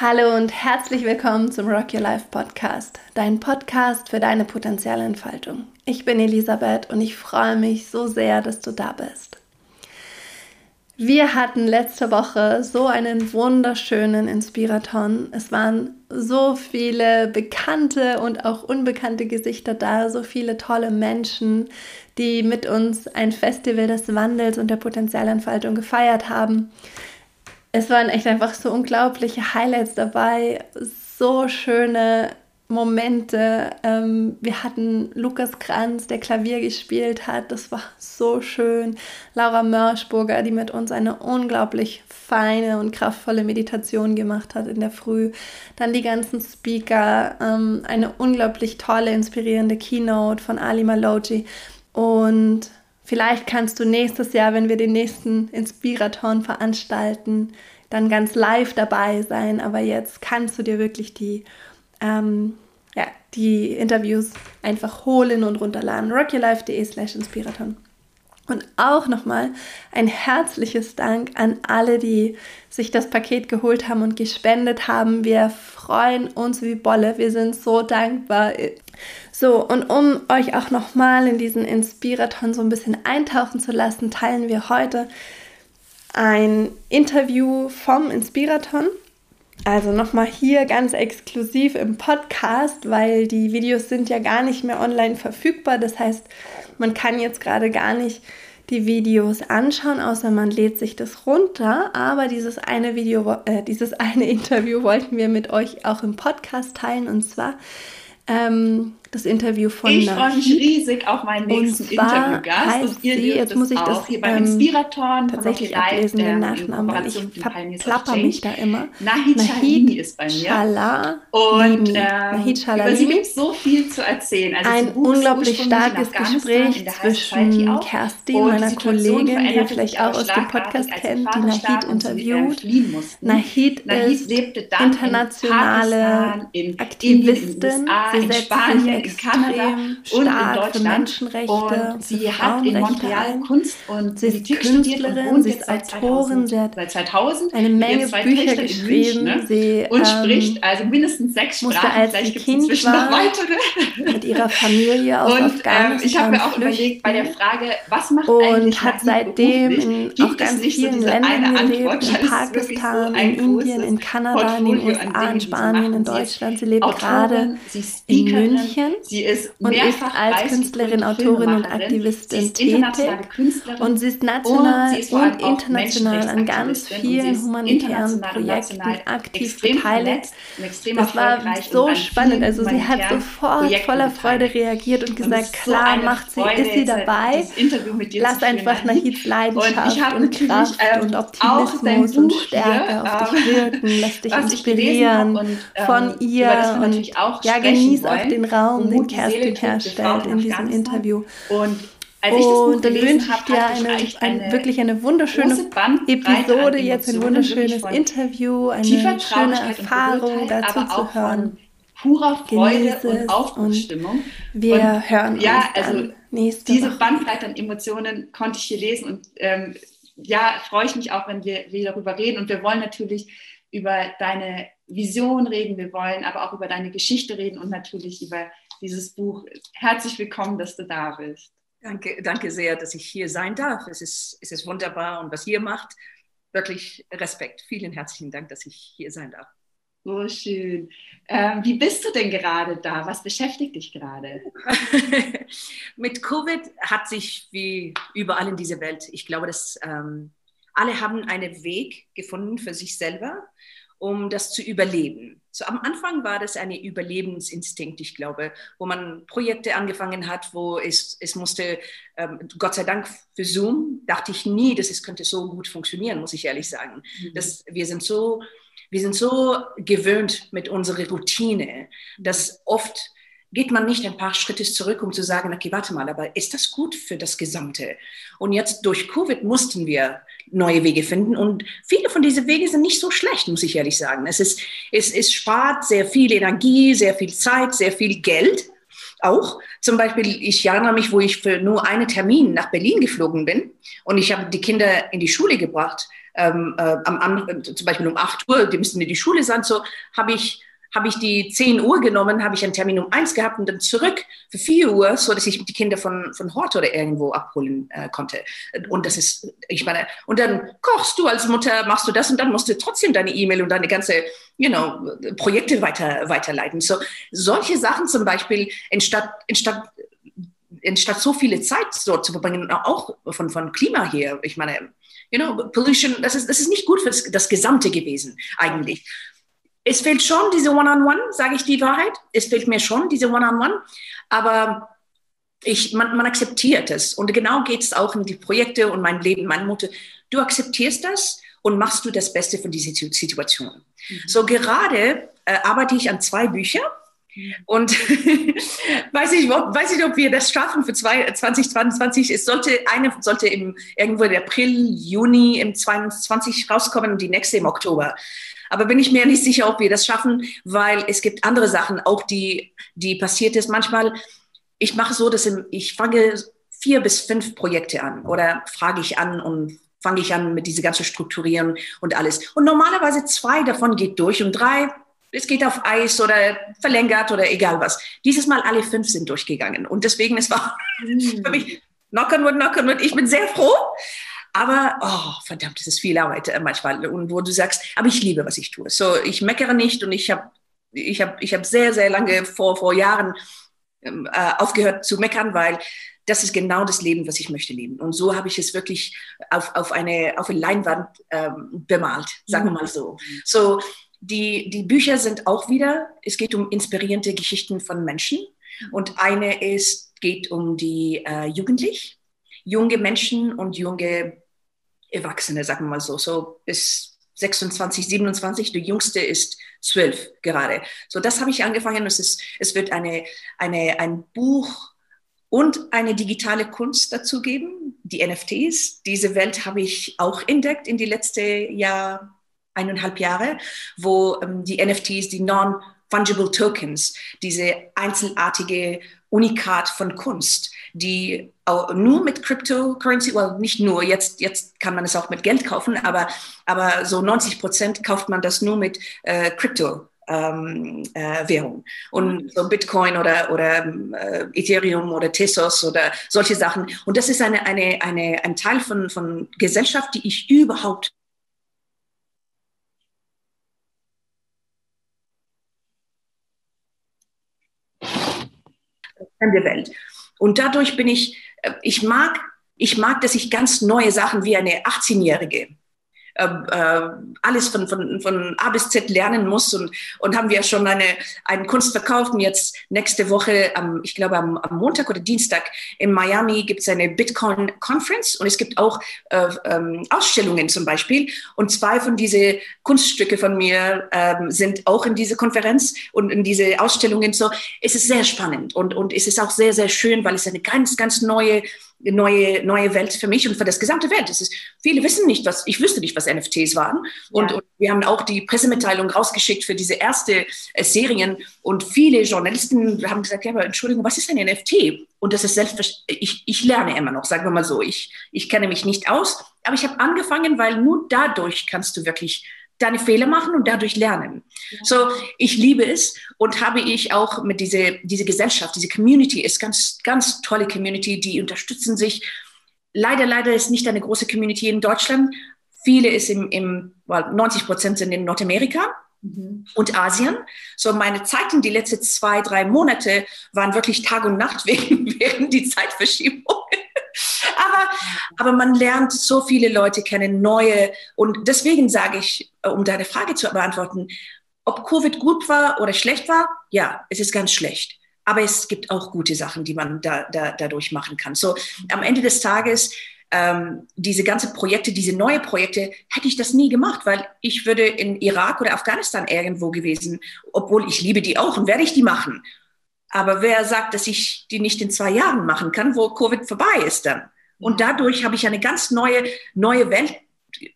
Hallo und herzlich willkommen zum Rock Your Life Podcast, dein Podcast für deine Potenzialentfaltung. Ich bin Elisabeth und ich freue mich so sehr, dass du da bist. Wir hatten letzte Woche so einen wunderschönen Inspiraton. Es waren so viele bekannte und auch unbekannte Gesichter da, so viele tolle Menschen, die mit uns ein Festival des Wandels und der Potenzialentfaltung gefeiert haben es waren echt einfach so unglaubliche Highlights dabei, so schöne Momente. Ähm, wir hatten Lukas Kranz, der Klavier gespielt hat, das war so schön. Laura Mörschburger, die mit uns eine unglaublich feine und kraftvolle Meditation gemacht hat in der Früh. Dann die ganzen Speaker, ähm, eine unglaublich tolle, inspirierende Keynote von Ali Maloji und Vielleicht kannst du nächstes Jahr, wenn wir den nächsten Inspiraton veranstalten, dann ganz live dabei sein. Aber jetzt kannst du dir wirklich die, ähm, ja, die Interviews einfach holen und runterladen. rockylife.de slash Inspiraton. Und auch nochmal ein herzliches Dank an alle, die sich das Paket geholt haben und gespendet haben. Wir freuen uns wie Bolle. Wir sind so dankbar. So, und um euch auch nochmal in diesen Inspiraton so ein bisschen eintauchen zu lassen, teilen wir heute ein Interview vom Inspiraton. Also nochmal hier ganz exklusiv im Podcast, weil die Videos sind ja gar nicht mehr online verfügbar. Das heißt, man kann jetzt gerade gar nicht die Videos anschauen, außer man lädt sich das runter. Aber dieses eine Video, äh, dieses eine Interview wollten wir mit euch auch im Podcast teilen. Und zwar ähm, das Interview von Ich freue mich riesig auf meinen nächsten Interviewgast. Und ihr sie, jetzt muss ich das hier beim ähm, tatsächlich ablesen, den Nachnamen, weil ich verplapper mich da immer. Nahid, Nahid ist bei mir. Chala und äh, Nahid Chalali. Über sie gibt so viel zu erzählen. Also Ein unglaublich starkes Gespräch zwischen Kerstin, meiner Kollegin, die ihr vielleicht auch aus dem Podcast kennt, die Nahid interviewt. Nahid ist internationale Aktivistin. Sie setzt sich in Kanada und in Deutschland. Und sie hat in Montreal Kunst und sie ist Künstlerin, sie ist Autorin, sie hat seit 2000 eine Menge Bücher geschrieben. München, ne? sie, und ähm, spricht also mindestens sechs Sprachen. Vielleicht gibt es inzwischen noch weitere. Mit ihrer Familie aus und, Afghanistan. Ähm, ich habe mir auch überlegt bei der Frage, was macht und eigentlich hat seitdem in auch ganz vielen so Ländern gelebt, in Pakistan, so in Indien, in Kanada, in den USA, in Spanien, in Deutschland. Sie lebt gerade in München Sie ist und ist als Künstlerin, Autorin und Aktivistin tätig. Und sie ist national und, sie und international an ganz vielen humanitären Projekten aktiv beteiligt. Das war so spannend. Also sie hat sofort voller Freude reagiert und gesagt, klar, macht sie, ist sie dabei. Lass einfach Nahids Leidenschaft und Kraft ähm, und Optimismus und Stärke auf dich ähm, wirken, lass dich inspirieren von ähm, ihr und ja, genieß auch den Raum Raum, den Kerstin herstellt in diesem Interview. Und als ich das Buch und dann wünsche ich dir eine, eine, wirklich eine wunderschöne Episode, jetzt ein wunderschönes Interview, eine schöne Erfahrung dazu zu hören. Purer Freude und Aufbruchsstimmung. Wir und, hören ja, uns also nächste diese Woche. Bandbreite an Emotionen konnte ich hier lesen und ähm, ja, freue ich mich auch, wenn wir, wir darüber reden. Und wir wollen natürlich über deine Vision reden, wir wollen aber auch über deine Geschichte reden und natürlich über dieses Buch. Herzlich willkommen, dass du da bist. Danke, danke sehr, dass ich hier sein darf. Es ist, es ist wunderbar und was ihr macht, wirklich Respekt. Vielen herzlichen Dank, dass ich hier sein darf. So schön. Ähm, wie bist du denn gerade da? Was beschäftigt dich gerade? Mit Covid hat sich wie überall in dieser Welt, ich glaube, dass ähm, alle haben einen Weg gefunden für sich selber um das zu überleben. So am Anfang war das ein Überlebensinstinkt, ich glaube, wo man Projekte angefangen hat, wo es, es musste, ähm, Gott sei Dank für Zoom, dachte ich nie, dass es könnte so gut funktionieren, muss ich ehrlich sagen. Mhm. Das, wir sind so, wir sind so gewöhnt mit unserer Routine, dass oft geht man nicht ein paar Schritte zurück, um zu sagen, okay, warte mal, aber ist das gut für das Gesamte? Und jetzt durch Covid mussten wir neue Wege finden und viele von diesen Wegen sind nicht so schlecht, muss ich ehrlich sagen. Es, ist, es, es spart sehr viel Energie, sehr viel Zeit, sehr viel Geld. auch. Zum Beispiel, ich erinnere mich, wo ich für nur einen Termin nach Berlin geflogen bin und ich habe die Kinder in die Schule gebracht, ähm, äh, am, am, zum Beispiel um 8 Uhr, die müssten in die Schule sein, so habe ich habe ich die 10 Uhr genommen, habe ich einen Termin um 1 gehabt und dann zurück für 4 Uhr, so dass ich die Kinder von, von Hort oder irgendwo abholen äh, konnte. Und das ist, ich meine, und dann kochst du als Mutter, machst du das und dann musst du trotzdem deine E-Mail und deine ganze, you know, Projekte weiter, weiterleiten. So, solche Sachen zum Beispiel, anstatt, anstatt anstatt so viele Zeit dort zu verbringen, auch von, von Klima her, ich meine, you know, Pollution, das ist, das ist nicht gut für das, das Gesamte gewesen, eigentlich es fehlt schon diese One-on-One, sage ich die Wahrheit. Es fehlt mir schon diese One-on-One, aber ich, man, man akzeptiert es. Und genau geht es auch in die Projekte und mein Leben, meine Mutter. Du akzeptierst das und machst du das Beste von dieser Situation. Mhm. So gerade äh, arbeite ich an zwei Büchern. Mhm. Und weiß ich, weiß ich, ob wir das schaffen für 2022. Es sollte eine sollte im irgendwo im April, Juni im 2022 rauskommen und die nächste im Oktober. Aber bin ich mir nicht sicher, ob wir das schaffen, weil es gibt andere Sachen, auch die, die passiert ist. Manchmal, ich mache so, dass ich fange vier bis fünf Projekte an oder frage ich an und fange ich an mit diese ganze Strukturieren und alles. Und normalerweise zwei davon geht durch und drei, es geht auf Eis oder verlängert oder egal was. Dieses Mal alle fünf sind durchgegangen. Und deswegen, es war für mich knock on wood, knock on wood. Ich bin sehr froh. Aber, oh, verdammt, es ist viel Arbeit äh, manchmal. Und wo du sagst, aber ich liebe, was ich tue. So, ich meckere nicht und ich habe ich hab, ich hab sehr, sehr lange vor, vor Jahren ähm, äh, aufgehört zu meckern, weil das ist genau das Leben, was ich möchte leben. Und so habe ich es wirklich auf, auf, eine, auf eine Leinwand ähm, bemalt, sagen wir mal so. So, die, die Bücher sind auch wieder, es geht um inspirierende Geschichten von Menschen. Und eine ist, geht um die äh, Jugendlichen, junge Menschen und junge Erwachsene, sagen wir mal so, so bis 26, 27, der jüngste ist 12 gerade. So, das habe ich angefangen. Es, ist, es wird eine, eine, ein Buch und eine digitale Kunst dazu geben, die NFTs. Diese Welt habe ich auch entdeckt in die letzte Jahr, eineinhalb Jahre, wo ähm, die NFTs, die Non-Fungible Tokens, diese einzelartige Unikat von Kunst, die nur mit Cryptocurrency, well, nicht nur, jetzt, jetzt kann man es auch mit Geld kaufen, aber, aber so 90 Prozent kauft man das nur mit äh, Crypto. Ähm, äh, Währung. Und so Bitcoin oder, oder äh, Ethereum oder Tesos oder solche Sachen. Und das ist eine, eine, eine, ein Teil von, von Gesellschaft, die ich überhaupt fremde Welt. Und dadurch bin ich, äh, ich mag, ich mag, dass ich ganz neue Sachen wie eine 18-Jährige äh, äh, alles von, von, von A bis Z lernen muss. Und, und haben wir schon eine, eine Kunst verkauft. Und jetzt nächste Woche, am, ich glaube am, am Montag oder Dienstag in Miami gibt es eine Bitcoin Conference und es gibt auch äh, ähm, Ausstellungen zum Beispiel. Und zwei von diesen Kunststücke von mir ähm, sind auch in diese Konferenz und in diese Ausstellungen. So, es ist sehr spannend und, und es ist auch sehr, sehr schön, weil es eine ganz, ganz neue neue, neue Welt für mich und für das gesamte Welt. Es ist, viele wissen nicht, was, ich wüsste nicht, was NFTs waren. Und, ja. und wir haben auch die Pressemitteilung rausgeschickt für diese erste äh, Serien. Und viele Journalisten haben gesagt, ja, aber Entschuldigung, was ist ein NFT? Und das ist selbstverständlich, ich, ich lerne immer noch, sagen wir mal so. Ich, ich kenne mich nicht aus, aber ich habe angefangen, weil nur dadurch kannst du wirklich deine Fehler machen und dadurch lernen. So, ich liebe es und habe ich auch mit dieser diese Gesellschaft, diese Community ist ganz, ganz tolle Community, die unterstützen sich. Leider, leider ist nicht eine große Community in Deutschland. Viele ist im, im well, 90 Prozent sind in Nordamerika mhm. und Asien. So meine Zeiten, die letzten zwei, drei Monate waren wirklich Tag und Nacht wegen, während die Zeitverschiebung aber, aber man lernt so viele Leute kennen, neue. Und deswegen sage ich, äh, um deine Frage zu beantworten, ob Covid gut war oder schlecht war, ja, es ist ganz schlecht. Aber es gibt auch gute Sachen, die man da, da, dadurch machen kann. So am Ende des Tages, ähm, diese ganzen Projekte, diese neuen Projekte, hätte ich das nie gemacht, weil ich würde in Irak oder Afghanistan irgendwo gewesen, obwohl ich liebe die auch und werde ich die machen. Aber wer sagt, dass ich die nicht in zwei Jahren machen kann, wo Covid vorbei ist dann? Und dadurch habe ich eine ganz neue, neue Welt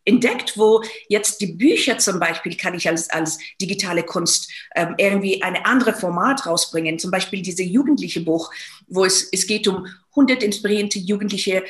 entdeckt, wo jetzt die Bücher zum Beispiel kann ich als, als digitale Kunst ähm, irgendwie eine andere Format rausbringen. Zum Beispiel diese jugendliche Buch, wo es, es geht um 100 inspirierende Jugendliche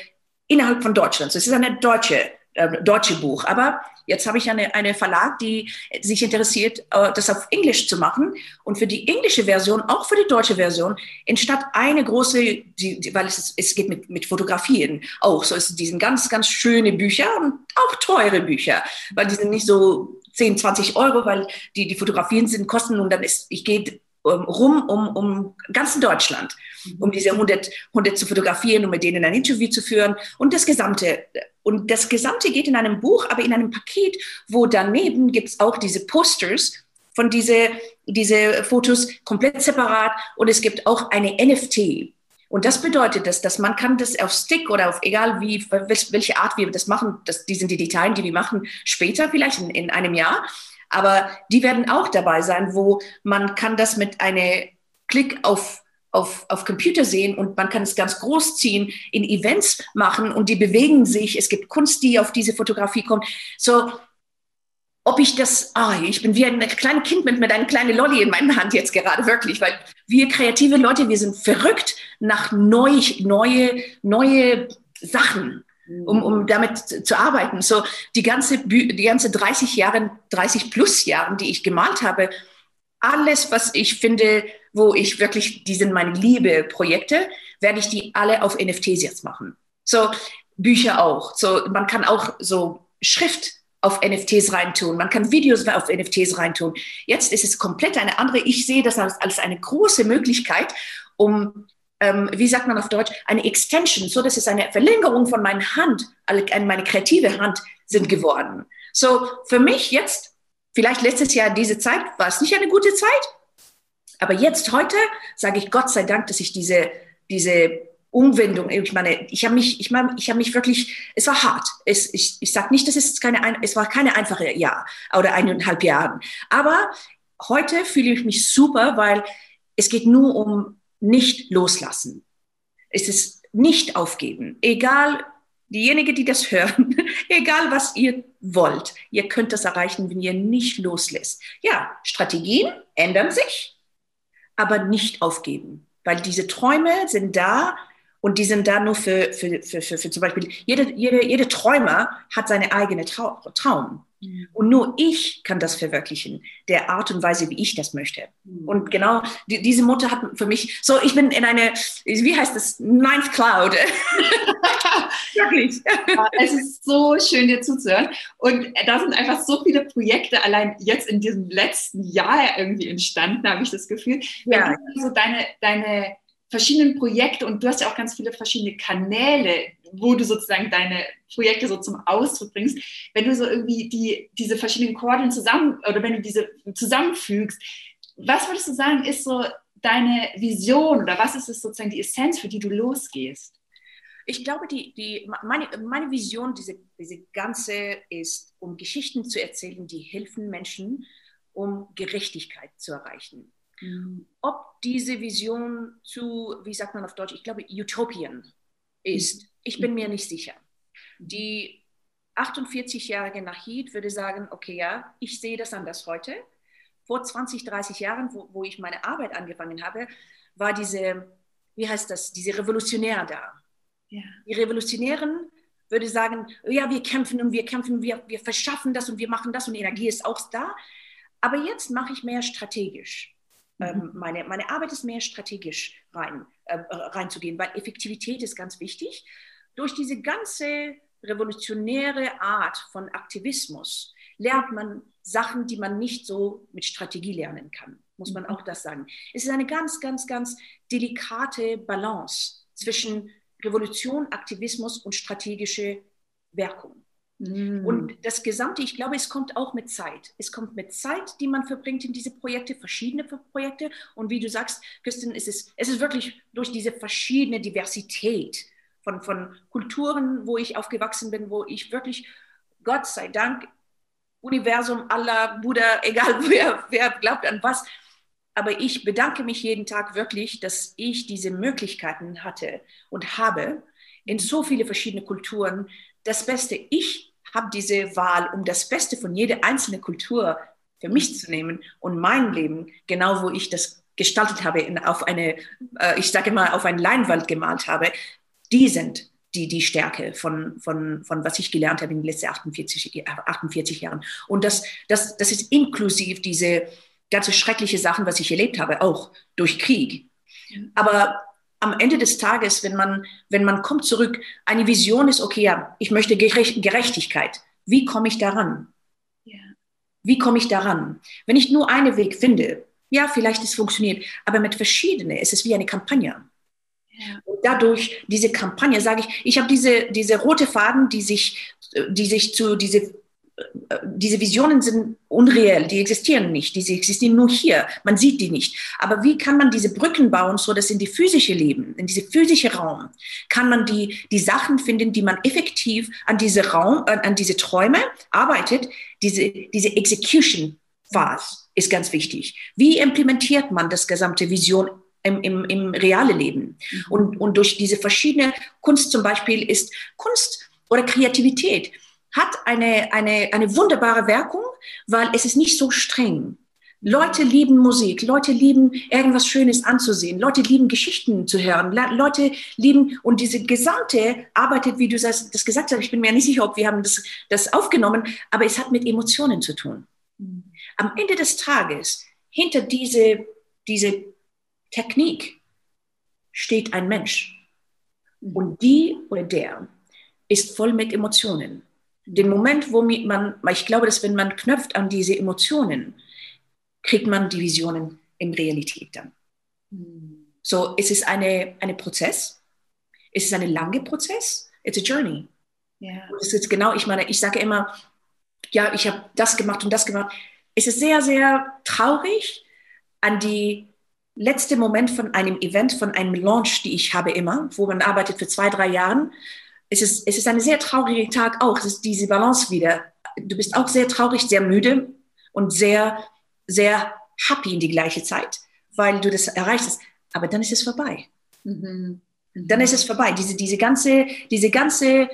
innerhalb von Deutschland. So, es ist eine deutsche äh, deutsche Buch. Aber jetzt habe ich eine, eine Verlag, die sich interessiert, äh, das auf Englisch zu machen. Und für die englische Version, auch für die deutsche Version, entstand eine große, die, die, weil es, es geht mit, mit Fotografien auch. So es sind ganz, ganz schöne Bücher und auch teure Bücher, weil die sind nicht so 10, 20 Euro, weil die, die Fotografien sind kosten und dann ist, ich gehe um, rum um, um ganzen Deutschland, um diese 100, 100 zu fotografieren, um mit denen ein Interview zu führen und das Gesamte. Und das Gesamte geht in einem Buch, aber in einem Paket, wo daneben gibt es auch diese Posters von diese, diese Fotos komplett separat und es gibt auch eine NFT. Und das bedeutet, dass, dass man kann das auf Stick oder auf egal wie, welche Art wir das machen, das, die sind die Details, die wir machen später, vielleicht in, in einem Jahr. Aber die werden auch dabei sein, wo man kann das mit einem Klick auf auf, auf Computer sehen und man kann es ganz groß ziehen, in Events machen und die bewegen sich. Es gibt Kunst, die auf diese Fotografie kommt. So, ob ich das, ah, ich bin wie ein kleines Kind mit, mit einer kleinen Lolli in meiner Hand jetzt gerade, wirklich, weil wir kreative Leute, wir sind verrückt nach neu, neue, neue Sachen um, um damit zu arbeiten. So die ganze, die ganze 30 Jahre, 30 plus Jahren, die ich gemalt habe, alles, was ich finde, wo ich wirklich, die sind meine Liebe-Projekte, werde ich die alle auf NFTs jetzt machen. So Bücher auch. So man kann auch so Schrift auf NFTs reintun, man kann Videos auf NFTs reintun. Jetzt ist es komplett eine andere. Ich sehe das als, als eine große Möglichkeit, um ähm, wie sagt man auf Deutsch, eine Extension, so dass es eine Verlängerung von meiner Hand, meine kreative Hand sind geworden. So für mich jetzt, vielleicht letztes Jahr diese Zeit war es nicht eine gute Zeit, aber jetzt heute sage ich Gott sei Dank, dass ich diese diese Umwendung, ich meine, ich habe mich, ich meine, ich habe mich wirklich, es war hart. Es, ich ich sage nicht, dass es keine, es war keine einfache Jahr oder eineinhalb Jahre. Aber heute fühle ich mich super, weil es geht nur um nicht loslassen. Es ist nicht aufgeben. Egal, diejenigen, die das hören, egal was ihr wollt, ihr könnt das erreichen, wenn ihr nicht loslässt. Ja, Strategien ändern sich, aber nicht aufgeben, weil diese Träume sind da und die sind da nur für, für, für, für, für zum Beispiel, jede, jede, jede Träumer hat seine eigene Trau Traum. Mhm. Und nur ich kann das verwirklichen, der Art und Weise, wie ich das möchte. Mhm. Und genau die, diese Mutter hat für mich, so ich bin in eine, wie heißt das, Ninth Cloud. Wirklich. es ist so schön, dir zuzuhören. Und da sind einfach so viele Projekte allein jetzt in diesem letzten Jahr irgendwie entstanden, habe ich das Gefühl. Ja. So deine, deine verschiedenen Projekte und du hast ja auch ganz viele verschiedene Kanäle, wo du sozusagen deine Projekte so zum Ausdruck bringst. Wenn du so irgendwie die, diese verschiedenen Chordeln zusammen oder wenn du diese zusammenfügst, was würdest du sagen, ist so deine Vision oder was ist es sozusagen die Essenz, für die du losgehst? Ich glaube, die, die, meine, meine Vision, diese, diese ganze, ist, um Geschichten zu erzählen, die helfen Menschen, um Gerechtigkeit zu erreichen. Mhm. Ob diese Vision zu, wie sagt man auf Deutsch, ich glaube, Utopien ist, mhm. ich bin mir nicht sicher. Die 48-jährige Nahid würde sagen, okay, ja, ich sehe das anders heute. Vor 20, 30 Jahren, wo, wo ich meine Arbeit angefangen habe, war diese, wie heißt das, diese Revolutionär da. Ja. Die Revolutionären würde sagen, ja, wir kämpfen und wir kämpfen, wir, wir verschaffen das und wir machen das und Energie ist auch da. Aber jetzt mache ich mehr strategisch. Ähm, mhm. meine, meine Arbeit ist mehr strategisch rein, äh, reinzugehen, weil Effektivität ist ganz wichtig. Durch diese ganze revolutionäre Art von Aktivismus lernt man Sachen, die man nicht so mit Strategie lernen kann, muss man mhm. auch das sagen. Es ist eine ganz, ganz, ganz delikate Balance zwischen Revolution, Aktivismus und strategische Wirkung. Mm. Und das Gesamte, ich glaube, es kommt auch mit Zeit. Es kommt mit Zeit, die man verbringt in diese Projekte, verschiedene Projekte. Und wie du sagst, Christian, es ist, es ist wirklich durch diese verschiedene Diversität von, von Kulturen, wo ich aufgewachsen bin, wo ich wirklich, Gott sei Dank, Universum, Allah, Buddha, egal wer, wer glaubt an was, aber ich bedanke mich jeden Tag wirklich, dass ich diese Möglichkeiten hatte und habe, in so viele verschiedene Kulturen das beste Ich habe diese Wahl, um das Beste von jeder einzelnen Kultur für mich zu nehmen und mein Leben, genau wo ich das gestaltet habe, in, auf eine, äh, ich sage mal, auf ein Leinwand gemalt habe, die sind die, die Stärke von, von, von was ich gelernt habe in den letzten 48, 48 Jahren. Und das, das, das ist inklusiv diese ganze schreckliche Sachen, was ich erlebt habe, auch durch Krieg. Aber am Ende des Tages, wenn man, wenn man kommt zurück, eine Vision ist, okay, ja, ich möchte Gerechtigkeit. Wie komme ich daran? Ja. Wie komme ich daran? Wenn ich nur einen Weg finde, ja, vielleicht es funktioniert, aber mit verschiedenen, es ist wie eine Kampagne. Ja. Und dadurch, diese Kampagne, sage ich, ich habe diese, diese rote Faden, die sich, die sich zu, diese diese Visionen sind unreell, die existieren nicht, die existieren nur hier, man sieht die nicht. Aber wie kann man diese Brücken bauen, so dass in die physische Leben, in diese physische Raum, kann man die, die Sachen finden, die man effektiv an diese Raum, an, an diese Träume arbeitet, diese, diese Execution Phase ist ganz wichtig. Wie implementiert man das gesamte Vision im, im, im reale Leben? Mhm. Und, und durch diese verschiedene Kunst zum Beispiel ist Kunst oder Kreativität hat eine, eine, eine wunderbare Wirkung, weil es ist nicht so streng. Leute lieben Musik, Leute lieben irgendwas Schönes anzusehen, Leute lieben Geschichten zu hören, Leute lieben und diese gesamte arbeitet, wie du das, das gesagt hast, ich bin mir nicht sicher, ob wir haben das, das aufgenommen, aber es hat mit Emotionen zu tun. Mhm. Am Ende des Tages, hinter diese, diese Technik steht ein Mensch. Mhm. Und die oder der ist voll mit Emotionen den Moment, wo man, ich glaube, dass wenn man knöpft an diese Emotionen, kriegt man die Visionen in Realität dann. So, es ist eine, eine Prozess. Es ist ein langer Prozess. It's a journey. Yeah. Und es ist genau, ich meine, ich sage immer, ja, ich habe das gemacht und das gemacht. Es ist sehr, sehr traurig an die letzte Moment von einem Event, von einem Launch, die ich habe immer, wo man arbeitet für zwei, drei Jahren es ist, es ist ein sehr trauriger Tag auch. Es ist diese Balance wieder. Du bist auch sehr traurig, sehr müde und sehr, sehr happy in die gleiche Zeit, weil du das erreicht hast. Aber dann ist es vorbei. Mhm. Dann ist es vorbei. Diese, diese ganze, diese ganze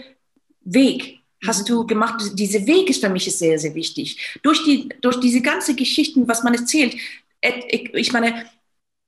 Weg hast du gemacht. Dieser Weg ist für mich sehr, sehr wichtig. Durch die, durch diese ganze Geschichten, was man erzählt. Ich meine,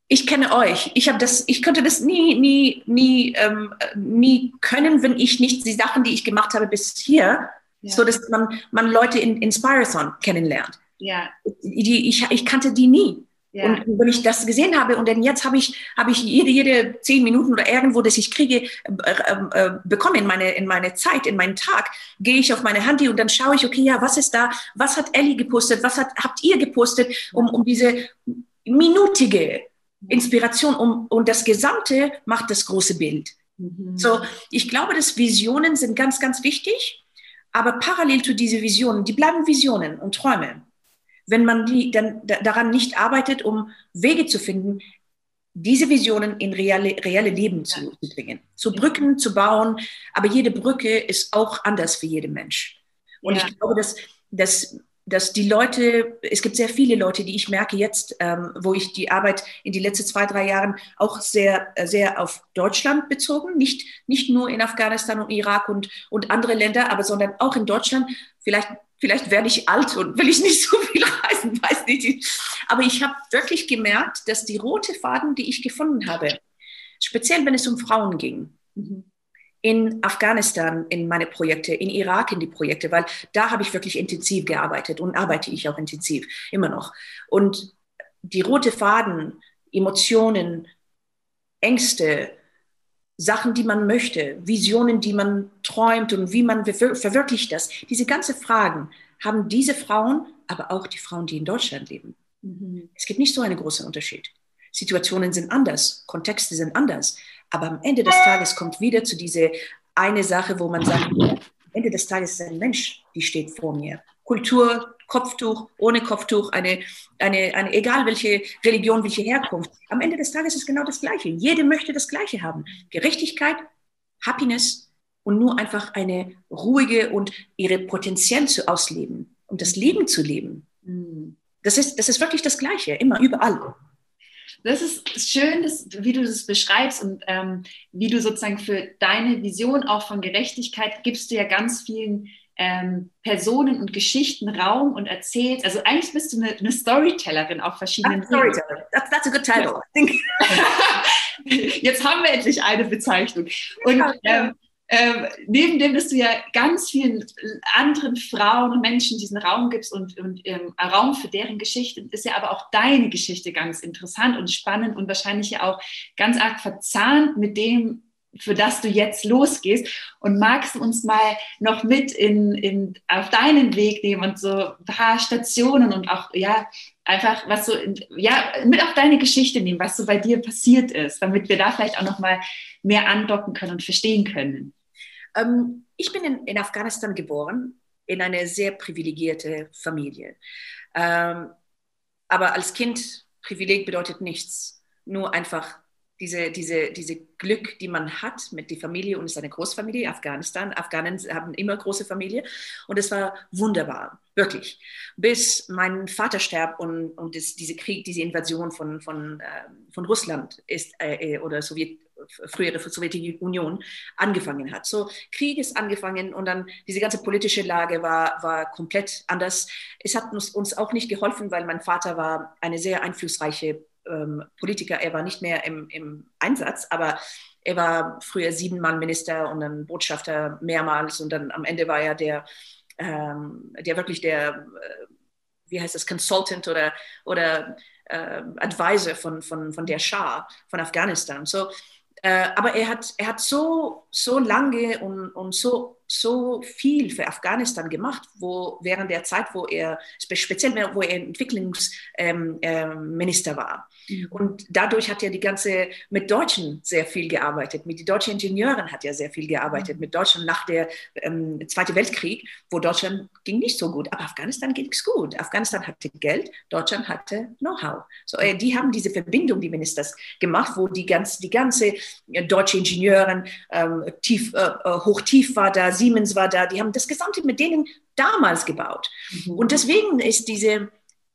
ich kenne euch. Ich habe das, ich könnte das nie, nie, nie, ähm, nie können, wenn ich nicht die Sachen, die ich gemacht habe bis hier, ja. so dass man, man Leute in Inspirathon kennenlernt. Ja. Die, ich, ich kannte die nie. Ja. Und wenn ich das gesehen habe und dann jetzt habe ich, habe ich jede, jede zehn Minuten oder irgendwo, das ich kriege, äh, äh, äh, bekomme in meine, in meine Zeit, in meinen Tag, gehe ich auf meine Handy und dann schaue ich, okay, ja, was ist da? Was hat Ellie gepostet? Was hat, habt ihr gepostet, um, um diese minutige Inspiration um, und das Gesamte macht das große Bild. Mhm. So, ich glaube, dass Visionen sind ganz, ganz wichtig, aber parallel zu diesen Visionen, die bleiben Visionen und Träume. Wenn man die dann daran nicht arbeitet, um Wege zu finden, diese Visionen in reale, reale Leben zu, zu bringen, so Brücken zu bauen, aber jede Brücke ist auch anders für jeden Mensch. Und ja. ich glaube, dass, dass dass die Leute, es gibt sehr viele Leute, die ich merke jetzt, ähm, wo ich die Arbeit in die letzten zwei, drei Jahren auch sehr, sehr auf Deutschland bezogen, nicht, nicht nur in Afghanistan und Irak und, und andere Länder, aber sondern auch in Deutschland. Vielleicht, vielleicht werde ich alt und will ich nicht so viel reisen, weiß nicht. Aber ich habe wirklich gemerkt, dass die rote Faden, die ich gefunden habe, speziell wenn es um Frauen ging, mhm in Afghanistan in meine Projekte, in Irak in die Projekte, weil da habe ich wirklich intensiv gearbeitet und arbeite ich auch intensiv, immer noch. Und die rote Faden, Emotionen, Ängste, Sachen, die man möchte, Visionen, die man träumt und wie man verwirklicht das, diese ganzen Fragen haben diese Frauen, aber auch die Frauen, die in Deutschland leben. Mhm. Es gibt nicht so einen großen Unterschied. Situationen sind anders, Kontexte sind anders, aber am Ende des Tages kommt wieder zu dieser eine Sache, wo man sagt, am Ende des Tages ist ein Mensch, die steht vor mir. Kultur, Kopftuch, ohne Kopftuch, eine, eine, eine, egal welche Religion, welche Herkunft. Am Ende des Tages ist genau das Gleiche. Jede möchte das Gleiche haben. Gerechtigkeit, Happiness und nur einfach eine ruhige und ihre Potenzial zu ausleben und das Leben zu leben. Hm. Das ist, das ist wirklich das Gleiche, immer, überall das ist schön, dass, wie du das beschreibst und ähm, wie du sozusagen für deine Vision auch von Gerechtigkeit gibst du ja ganz vielen ähm, Personen und Geschichten Raum und erzählst. Also eigentlich bist du eine, eine Storytellerin auf verschiedenen Storytellerin. That's, that's a good title. Jetzt haben wir endlich eine Bezeichnung. Und ähm, ähm, neben dem, dass du ja ganz vielen anderen Frauen und Menschen diesen Raum gibst und, und ähm, Raum für deren Geschichte, ist ja aber auch deine Geschichte ganz interessant und spannend und wahrscheinlich ja auch ganz arg verzahnt mit dem, für das du jetzt losgehst. Und magst du uns mal noch mit in, in, auf deinen Weg nehmen und so ein paar Stationen und auch, ja, einfach, was so, ja, mit auf deine Geschichte nehmen, was so bei dir passiert ist, damit wir da vielleicht auch noch mal mehr andocken können und verstehen können. Ähm, ich bin in, in, Afghanistan geboren, in eine sehr privilegierte Familie. Ähm, aber als Kind, Privileg bedeutet nichts, nur einfach diese, diese, diese Glück, die man hat mit der Familie und es ist eine Großfamilie, Afghanistan. Afghanen haben immer große Familie und es war wunderbar, wirklich. Bis mein Vater starb und, und das, diese Krieg, diese Invasion von, von, äh, von Russland ist, äh, äh oder Sowjet, frühere Sowjetunion angefangen hat. So Krieg ist angefangen und dann diese ganze politische Lage war, war komplett anders. Es hat uns, uns auch nicht geholfen, weil mein Vater war eine sehr einflussreiche ähm, Politiker. Er war nicht mehr im, im Einsatz, aber er war früher Siebenmann-Minister und dann Botschafter mehrmals und dann am Ende war er der, ähm, der wirklich der, äh, wie heißt das, Consultant oder, oder äh, Advisor von, von, von der Schah von Afghanistan. So, aber er hat, er hat so, so lange und, und so, so viel für Afghanistan gemacht, wo während der Zeit, wo er, speziell wo er Entwicklungsminister ähm, äh, war. Mhm. Und dadurch hat er die ganze, mit Deutschen sehr viel gearbeitet, mit den deutschen Ingenieuren hat er sehr viel gearbeitet, mhm. mit Deutschland nach der ähm, Zweiten Weltkrieg, wo Deutschland ging nicht so gut, aber Afghanistan ging es gut. Afghanistan hatte Geld, Deutschland hatte Know-how. So, äh, die haben diese Verbindung, die Ministers gemacht, wo die, ganz, die ganze äh, deutsche Ingenieuren, ähm, tief, äh, äh, hoch-tief war da, Siemens war da, die haben das Gesamte mit denen damals gebaut. Mhm. Und deswegen ist diese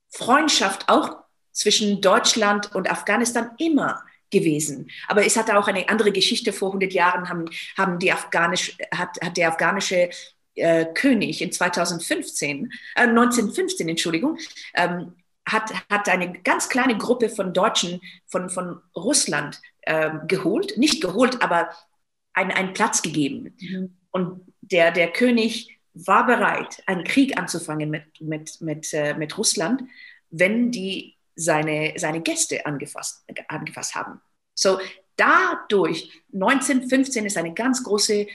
Freundschaft auch zwischen Deutschland und Afghanistan immer gewesen. Aber es hatte auch eine andere Geschichte. Vor 100 Jahren haben, haben die Afghanisch, hat, hat der afghanische äh, König in 2015, äh, 1915, Entschuldigung, ähm, hat, hat eine ganz kleine Gruppe von Deutschen von, von Russland äh, geholt, nicht geholt, aber einen, einen Platz gegeben. Mhm. Und der, der König war bereit, einen Krieg anzufangen mit, mit, mit, äh, mit Russland, wenn die seine, seine Gäste angefasst, angefasst haben. So dadurch, 1915 ist eine ganz große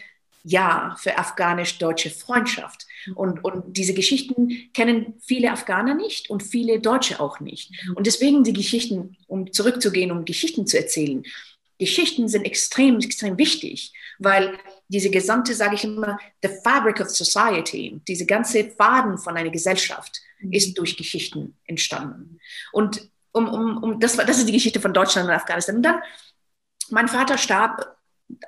Jahr für afghanisch-deutsche Freundschaft. Und, und diese Geschichten kennen viele Afghaner nicht und viele Deutsche auch nicht. Und deswegen die Geschichten, um zurückzugehen, um Geschichten zu erzählen, Geschichten sind extrem, extrem wichtig, weil diese gesamte, sage ich immer, the fabric of society, diese ganze Faden von einer Gesellschaft mhm. ist durch Geschichten entstanden. Und um, um, um, das, war, das ist die Geschichte von Deutschland und Afghanistan. Und dann, mein Vater starb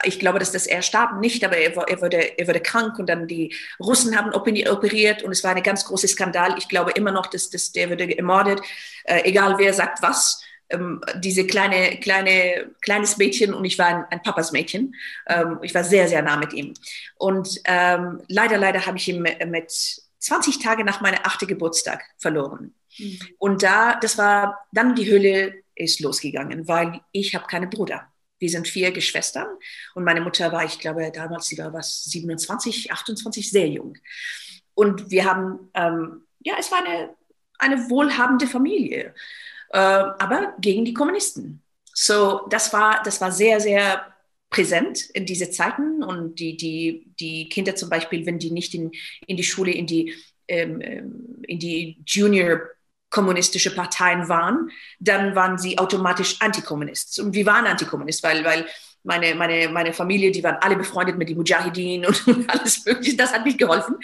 ich glaube, dass das er starb nicht, aber er, er, wurde, er wurde krank und dann die Russen haben operiert und es war ein ganz großer Skandal. Ich glaube immer noch, dass, dass der wurde ermordet, äh, egal wer sagt was ähm, diese kleine, kleine, kleines Mädchen und ich war ein, ein Papas Mädchen. Ähm, ich war sehr, sehr nah mit ihm. Und ähm, leider, leider habe ich ihn mit 20 Tage nach meinem achten Geburtstag verloren. Mhm. Und da, das war dann die Hölle ist losgegangen, weil ich habe keinen Bruder. Wir sind vier Geschwistern und meine Mutter war, ich glaube, damals, sie war was 27, 28, sehr jung. Und wir haben, ähm, ja, es war eine, eine wohlhabende Familie äh, aber gegen die Kommunisten. So, das war, das war sehr, sehr präsent in diese Zeiten und die, die, die Kinder zum Beispiel, wenn die nicht in, in die Schule, in die, ähm, ähm in die Junior kommunistische Parteien waren, dann waren sie automatisch Antikommunist. Und wir waren Antikommunist, weil, weil meine, meine, meine Familie, die waren alle befreundet mit den Mujahideen und, alles Mögliche. Das hat nicht geholfen.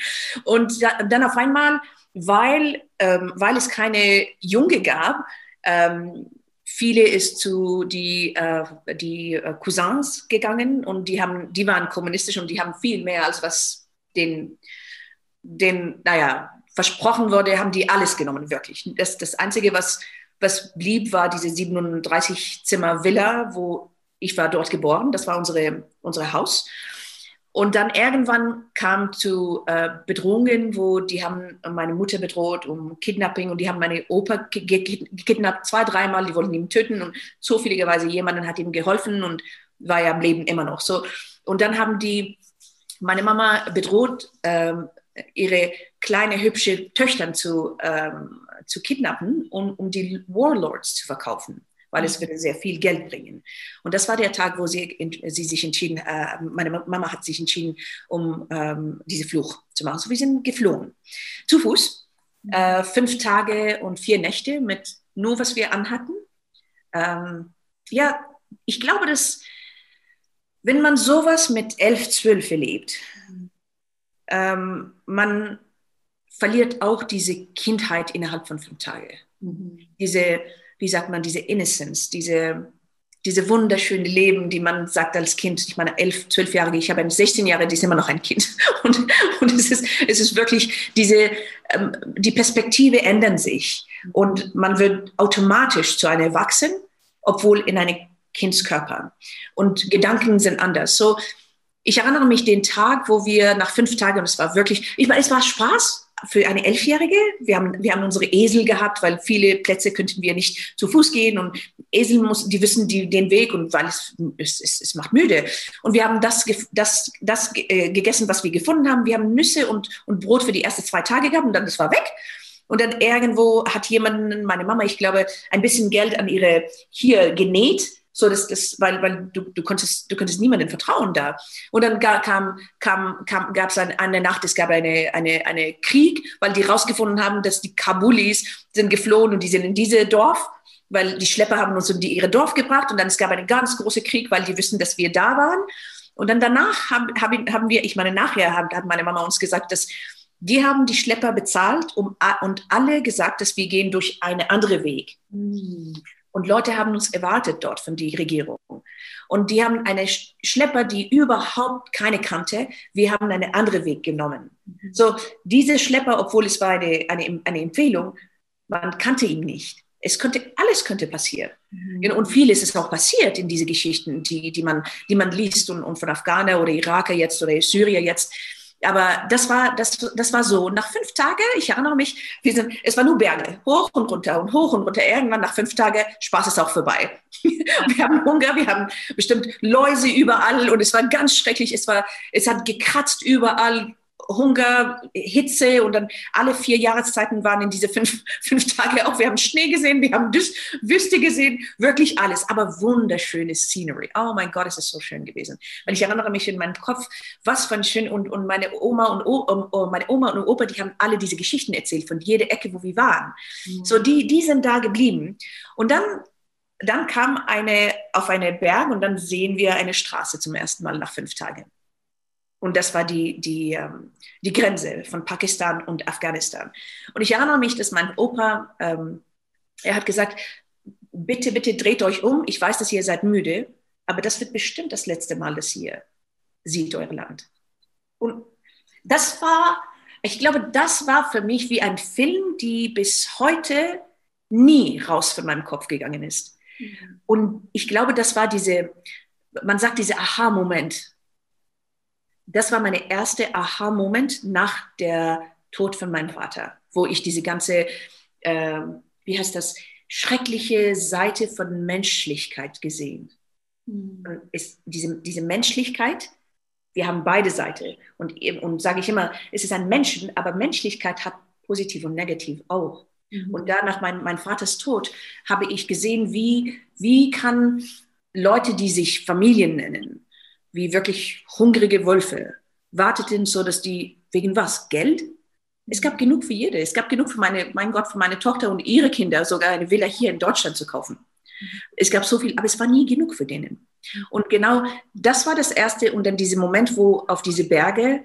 Und dann auf einmal, weil, ähm, weil es keine Junge gab, ähm, viele ist zu die, äh, die äh, Cousins gegangen und die, haben, die waren kommunistisch und die haben viel mehr als was den, den naja, versprochen wurde, haben die alles genommen, wirklich. Das, das Einzige, was, was blieb, war diese 37-Zimmer-Villa, wo ich war dort geboren, das war unsere, unser Haus. Und dann irgendwann kam zu äh, Bedrohungen, wo die haben meine Mutter bedroht um Kidnapping und die haben meine Opa gekidnappt zwei, dreimal, die wollten ihn töten und zufälligerweise jemanden hat ihm geholfen und war ja am Leben immer noch so. Und dann haben die meine Mama bedroht, ähm, ihre kleine hübsche Töchter zu, ähm, zu kidnappen, um, um die Warlords zu verkaufen weil es würde sehr viel Geld bringen. Und das war der Tag, wo sie, sie sich entschieden, äh, meine Mama hat sich entschieden, um ähm, diese Fluch zu machen. So, wir sind geflogen. Zu Fuß, äh, fünf Tage und vier Nächte mit nur, was wir anhatten. Ähm, ja, ich glaube, dass wenn man sowas mit elf, zwölf erlebt, ähm, man verliert auch diese Kindheit innerhalb von fünf Tagen. Mhm. Diese wie sagt man, diese Innocence, diese, diese wunderschöne Leben, die man sagt als Kind. Ich meine, elf, zwölf Jahre, ich habe eine 16 Jahre, die ist immer noch ein Kind. Und, und es, ist, es ist wirklich diese, ähm, die Perspektive ändern sich und man wird automatisch zu einem Erwachsenen, obwohl in einem Kindskörper. Und Gedanken sind anders. So, ich erinnere mich den Tag, wo wir nach fünf Tagen, und es war wirklich, ich meine, es war Spaß, für eine Elfjährige. Wir haben, wir haben unsere Esel gehabt, weil viele Plätze könnten wir nicht zu Fuß gehen und Esel muss, die wissen die, den Weg und weil es, es, es, es macht müde. Und wir haben das, das, das äh, gegessen, was wir gefunden haben. Wir haben Nüsse und, und Brot für die ersten zwei Tage gehabt und dann das war weg. Und dann irgendwo hat jemand, meine Mama, ich glaube, ein bisschen Geld an ihre hier genäht so dass das, weil, weil du, du konntest, du konntest niemandem vertrauen da. Und dann kam, kam, kam, gab es eine, eine Nacht, es gab eine, eine, eine Krieg, weil die rausgefunden haben, dass die Kabulis sind geflohen und die sind in diese Dorf, weil die Schlepper haben uns in die, ihre Dorf gebracht und dann es gab einen ganz großen Krieg, weil die wissen, dass wir da waren. Und dann danach haben, haben wir, ich meine, nachher hat, hat meine Mama uns gesagt, dass die haben die Schlepper bezahlt um, und alle gesagt, dass wir gehen durch einen anderen Weg. Und Leute haben uns erwartet dort von der Regierung. Und die haben eine Schlepper, die überhaupt keine kannte. Wir haben einen anderen Weg genommen. Mhm. So, diese Schlepper, obwohl es war eine, eine, eine Empfehlung, man kannte ihn nicht. Es könnte, alles könnte passieren. Mhm. Und vieles ist auch passiert in diese Geschichten, die, die, man, die man liest und, und von Afghaner oder Iraker jetzt oder Syrier jetzt aber das war, das, das war so. Nach fünf Tagen, ich erinnere mich, wir sind, es war nur Berge, hoch und runter und hoch und runter. Irgendwann nach fünf Tagen, Spaß ist auch vorbei. wir haben Hunger, wir haben bestimmt Läuse überall und es war ganz schrecklich. Es war, es hat gekratzt überall. Hunger, Hitze und dann alle vier Jahreszeiten waren in diese fünf, fünf Tage auch. Wir haben Schnee gesehen, wir haben Wüste gesehen, wirklich alles, aber wunderschöne Scenery. Oh mein Gott, es ist so schön gewesen. Weil ich erinnere mich in meinem Kopf, was für ein schön und, und meine Oma und o, oh, meine Oma und Opa, die haben alle diese Geschichten erzählt von jeder Ecke, wo wir waren. Mhm. So, die, die sind da geblieben. Und dann dann kam eine auf einen Berg und dann sehen wir eine Straße zum ersten Mal nach fünf Tagen. Und das war die, die, ähm, die Grenze von Pakistan und Afghanistan. Und ich erinnere mich, dass mein Opa, ähm, er hat gesagt, bitte, bitte dreht euch um. Ich weiß, dass ihr seid müde, aber das wird bestimmt das letzte Mal, dass ihr sieht euer Land. Und das war, ich glaube, das war für mich wie ein Film, die bis heute nie raus von meinem Kopf gegangen ist. Mhm. Und ich glaube, das war diese, man sagt diese Aha-Moment, das war meine erste Aha-Moment nach der Tod von meinem Vater, wo ich diese ganze, äh, wie heißt das, schreckliche Seite von Menschlichkeit gesehen. Mhm. Ist diese, diese Menschlichkeit, wir haben beide Seiten. Und, und sage ich immer, es ist ein Menschen, aber Menschlichkeit hat positiv und negativ auch. Mhm. Und da nach mein, mein Vaters Tod habe ich gesehen, wie, wie kann Leute, die sich Familien nennen, wie wirklich hungrige Wölfe, warteten so, dass die, wegen was? Geld? Es gab genug für jede. Es gab genug für meine, mein Gott, für meine Tochter und ihre Kinder, sogar eine Villa hier in Deutschland zu kaufen. Es gab so viel, aber es war nie genug für denen. Und genau das war das Erste. Und dann dieser Moment, wo auf diese Berge,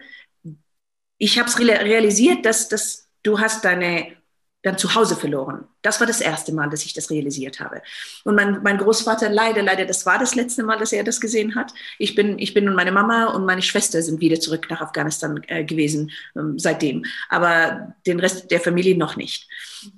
ich habe es realisiert, dass, dass du hast deine dann zu Hause verloren. Das war das erste Mal, dass ich das realisiert habe. Und mein, mein Großvater, leider, leider, das war das letzte Mal, dass er das gesehen hat. Ich bin, ich bin und meine Mama und meine Schwester sind wieder zurück nach Afghanistan äh, gewesen ähm, seitdem. Aber den Rest der Familie noch nicht.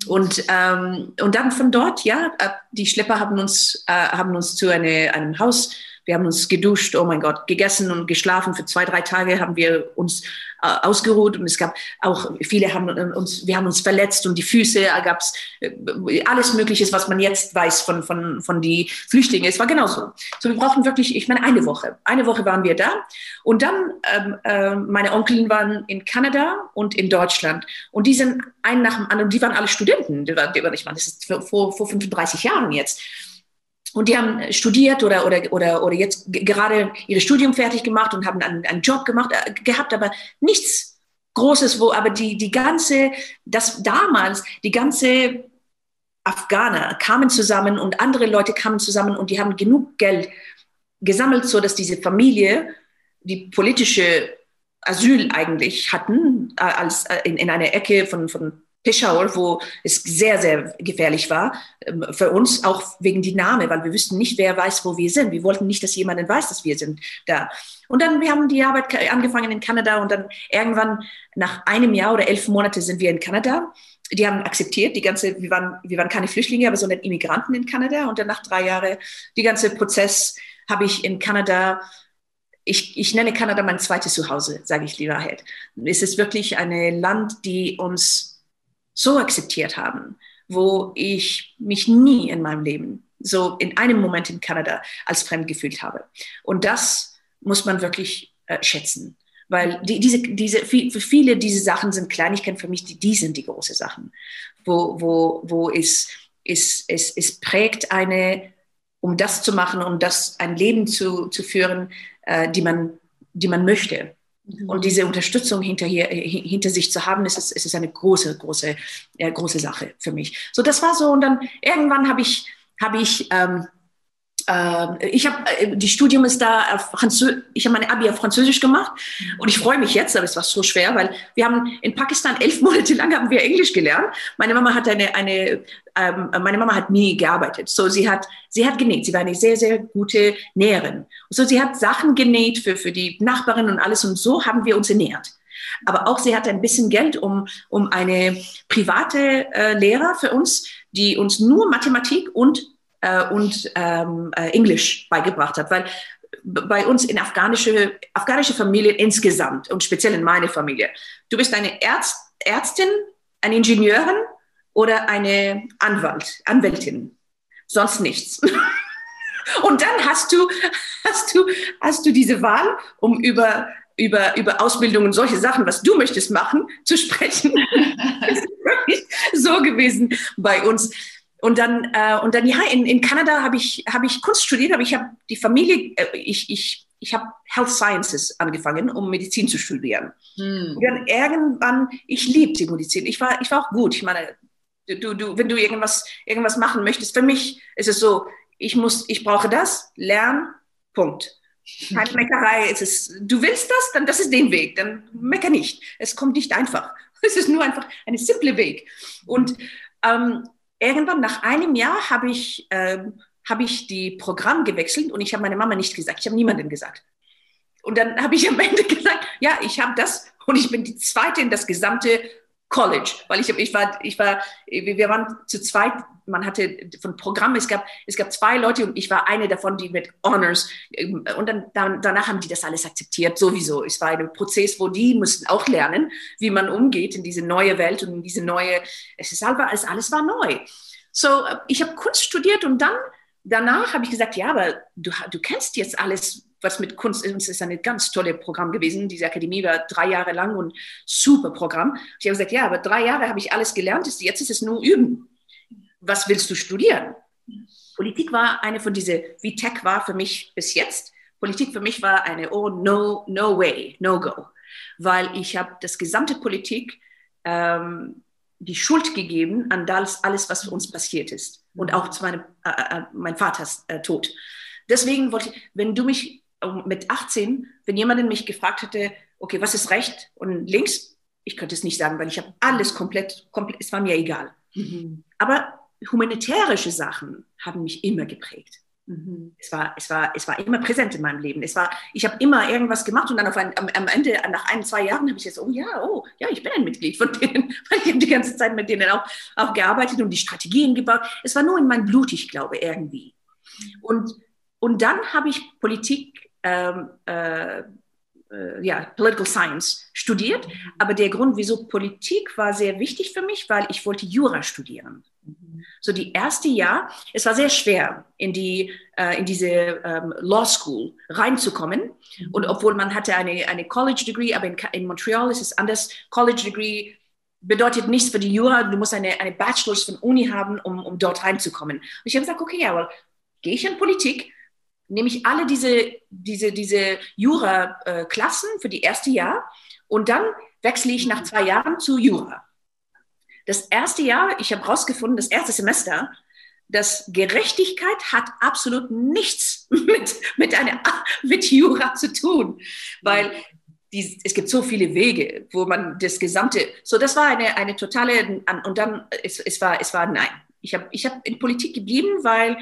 Und, ähm, und dann von dort, ja, die Schlepper haben uns, äh, haben uns zu eine, einem Haus wir haben uns geduscht, oh mein Gott, gegessen und geschlafen. Für zwei, drei Tage haben wir uns äh, ausgeruht und es gab auch viele haben uns, wir haben uns verletzt und die Füße, da gab es äh, alles Mögliche, was man jetzt weiß von, von, von die Flüchtlinge. Es war genauso. So, wir brauchen wirklich, ich meine, eine Woche. Eine Woche waren wir da und dann, ähm, äh, meine Onkeln waren in Kanada und in Deutschland und die sind einen nach dem anderen, die waren alle Studenten. Die waren, die waren, ich meine, das ist vor, vor 35 Jahren jetzt. Und die haben studiert oder, oder, oder, oder jetzt gerade ihr Studium fertig gemacht und haben einen, einen Job gemacht, äh, gehabt, aber nichts Großes, wo aber die, die ganze, das damals, die ganze Afghaner kamen zusammen und andere Leute kamen zusammen und die haben genug Geld gesammelt, so dass diese Familie die politische Asyl eigentlich hatten, äh, als äh, in, in einer Ecke von, von Peshawar, wo es sehr, sehr gefährlich war ähm, für uns, auch wegen die Name, weil wir wüssten nicht, wer weiß, wo wir sind. Wir wollten nicht, dass jemand weiß, dass wir sind da. Und dann, wir haben die Arbeit angefangen in Kanada und dann irgendwann nach einem Jahr oder elf Monate sind wir in Kanada. Die haben akzeptiert, die ganze, wir waren, wir waren keine Flüchtlinge, aber sondern Immigranten in Kanada. Und dann nach drei Jahren, die ganze Prozess habe ich in Kanada ich, ich, nenne Kanada mein zweites Zuhause, sage ich lieber halt. Es ist wirklich ein Land, die uns so akzeptiert haben, wo ich mich nie in meinem Leben so in einem Moment in Kanada als fremd gefühlt habe. Und das muss man wirklich äh, schätzen. Weil die, diese, diese, für viele diese Sachen sind Kleinigkeiten für mich, die, die sind die großen Sachen, wo, wo, wo es, es, es, es prägt eine, um das zu machen, um das ein Leben zu, zu führen, äh, die, man, die man möchte. Und diese Unterstützung hinter, hier, hinter sich zu haben, ist, ist, ist eine große, große, äh, große Sache für mich. So, das war so. Und dann irgendwann habe ich, habe ich ähm, äh, ich habe äh, die Studium ist da ich habe meine Abi auf Französisch gemacht und ich freue mich jetzt, aber es war so schwer, weil wir haben in Pakistan elf Monate lang haben wir Englisch gelernt. Meine Mama hat eine eine ähm, meine Mama hat nie gearbeitet, so sie hat sie hat genäht. Sie war eine sehr sehr gute Näherin. So sie hat Sachen genäht für für die Nachbarin und alles und so haben wir uns ernährt. Aber auch sie hatte ein bisschen Geld, um, um eine private äh, Lehrer für uns, die uns nur Mathematik und äh, und ähm, äh, Englisch beigebracht hat, weil bei uns in afghanische, afghanische Familien insgesamt und speziell in meiner Familie, du bist eine Ärzt, Ärztin, eine Ingenieurin oder eine Anwalt, Anwältin, sonst nichts. Und dann hast du, hast du, hast du diese Wahl, um über, über, über Ausbildung und solche Sachen, was du möchtest machen, zu sprechen. das ist wirklich so gewesen bei uns. Und dann, äh, und dann ja, in, in Kanada habe ich, hab ich Kunst studiert, aber ich habe die Familie, äh, ich, ich, ich habe Health Sciences angefangen, um Medizin zu studieren. Hm. Und dann irgendwann, ich liebte Medizin. Ich war, ich war auch gut. Ich meine, du, du, wenn du irgendwas, irgendwas machen möchtest, für mich ist es so, ich muss, ich brauche das, lernen, Punkt. Keine Meckerei. Es ist, du willst das, dann das ist den Weg. Dann mecker nicht. Es kommt nicht einfach. Es ist nur einfach ein simple Weg. Und ähm, irgendwann nach einem Jahr habe ich, äh, hab ich die Programm gewechselt und ich habe meine Mama nicht gesagt. Ich habe niemandem gesagt. Und dann habe ich am Ende gesagt, ja, ich habe das und ich bin die zweite in das gesamte College, weil ich, ich war, ich war, wir waren zu zweit, man hatte von Programm, es gab, es gab zwei Leute und ich war eine davon, die mit Honors, und dann, dann, danach haben die das alles akzeptiert, sowieso. Es war ein Prozess, wo die mussten auch lernen, wie man umgeht in diese neue Welt und in diese neue, es ist alles, alles war neu. So, ich habe Kunst studiert und dann, danach habe ich gesagt, ja, aber du, du kennst jetzt alles, was mit Kunst ist. Es ist ein ganz tolles Programm gewesen. Diese Akademie war drei Jahre lang und super Programm. Ich habe gesagt, ja, aber drei Jahre habe ich alles gelernt. Jetzt ist es nur Üben. Was willst du studieren? Politik war eine von diesen, wie Tech war für mich bis jetzt. Politik für mich war eine, oh, no, no way, no go. Weil ich habe das gesamte Politik ähm, die Schuld gegeben an das alles, was für uns passiert ist. Und auch zu meinem, äh, äh, mein Vaters äh, Tod. Deswegen wollte ich, wenn du mich mit 18, wenn jemand mich gefragt hätte, okay, was ist recht und links, ich könnte es nicht sagen, weil ich habe alles komplett, komplett, es war mir egal. Mhm. Aber humanitärische Sachen haben mich immer geprägt. Mhm. Es, war, es, war, es war immer präsent in meinem Leben. Es war, ich habe immer irgendwas gemacht und dann auf ein, am, am, Ende, nach ein, zwei Jahren, habe ich jetzt, oh ja, oh ja, ich bin ein Mitglied von denen, weil ich habe die ganze Zeit mit denen auch, auch gearbeitet und die Strategien gebaut. Es war nur in meinem Blut, ich glaube, irgendwie. Und und dann habe ich Politik, ähm, äh, äh, ja, Political Science studiert. Aber der Grund, wieso Politik war sehr wichtig für mich, weil ich wollte Jura studieren. So die erste Jahr, es war sehr schwer, in die äh, in diese ähm, Law School reinzukommen. Und obwohl man hatte eine eine College Degree, aber in, in Montreal ist es anders. College Degree bedeutet nichts für die Jura. Du musst eine eine Bachelor's von Uni haben, um um dort reinzukommen. Und ich habe gesagt, okay, ja, well, gehe ich in Politik, nehme ich alle diese diese diese Jura äh, für die erste Jahr und dann wechsle ich nach zwei Jahren zu Jura. Das erste Jahr, ich habe herausgefunden, das erste Semester, dass Gerechtigkeit hat absolut nichts mit, mit, einer, mit Jura zu tun, weil die, es gibt so viele Wege, wo man das gesamte, so das war eine, eine totale, und dann, es, es, war, es war nein. Ich habe ich hab in Politik geblieben, weil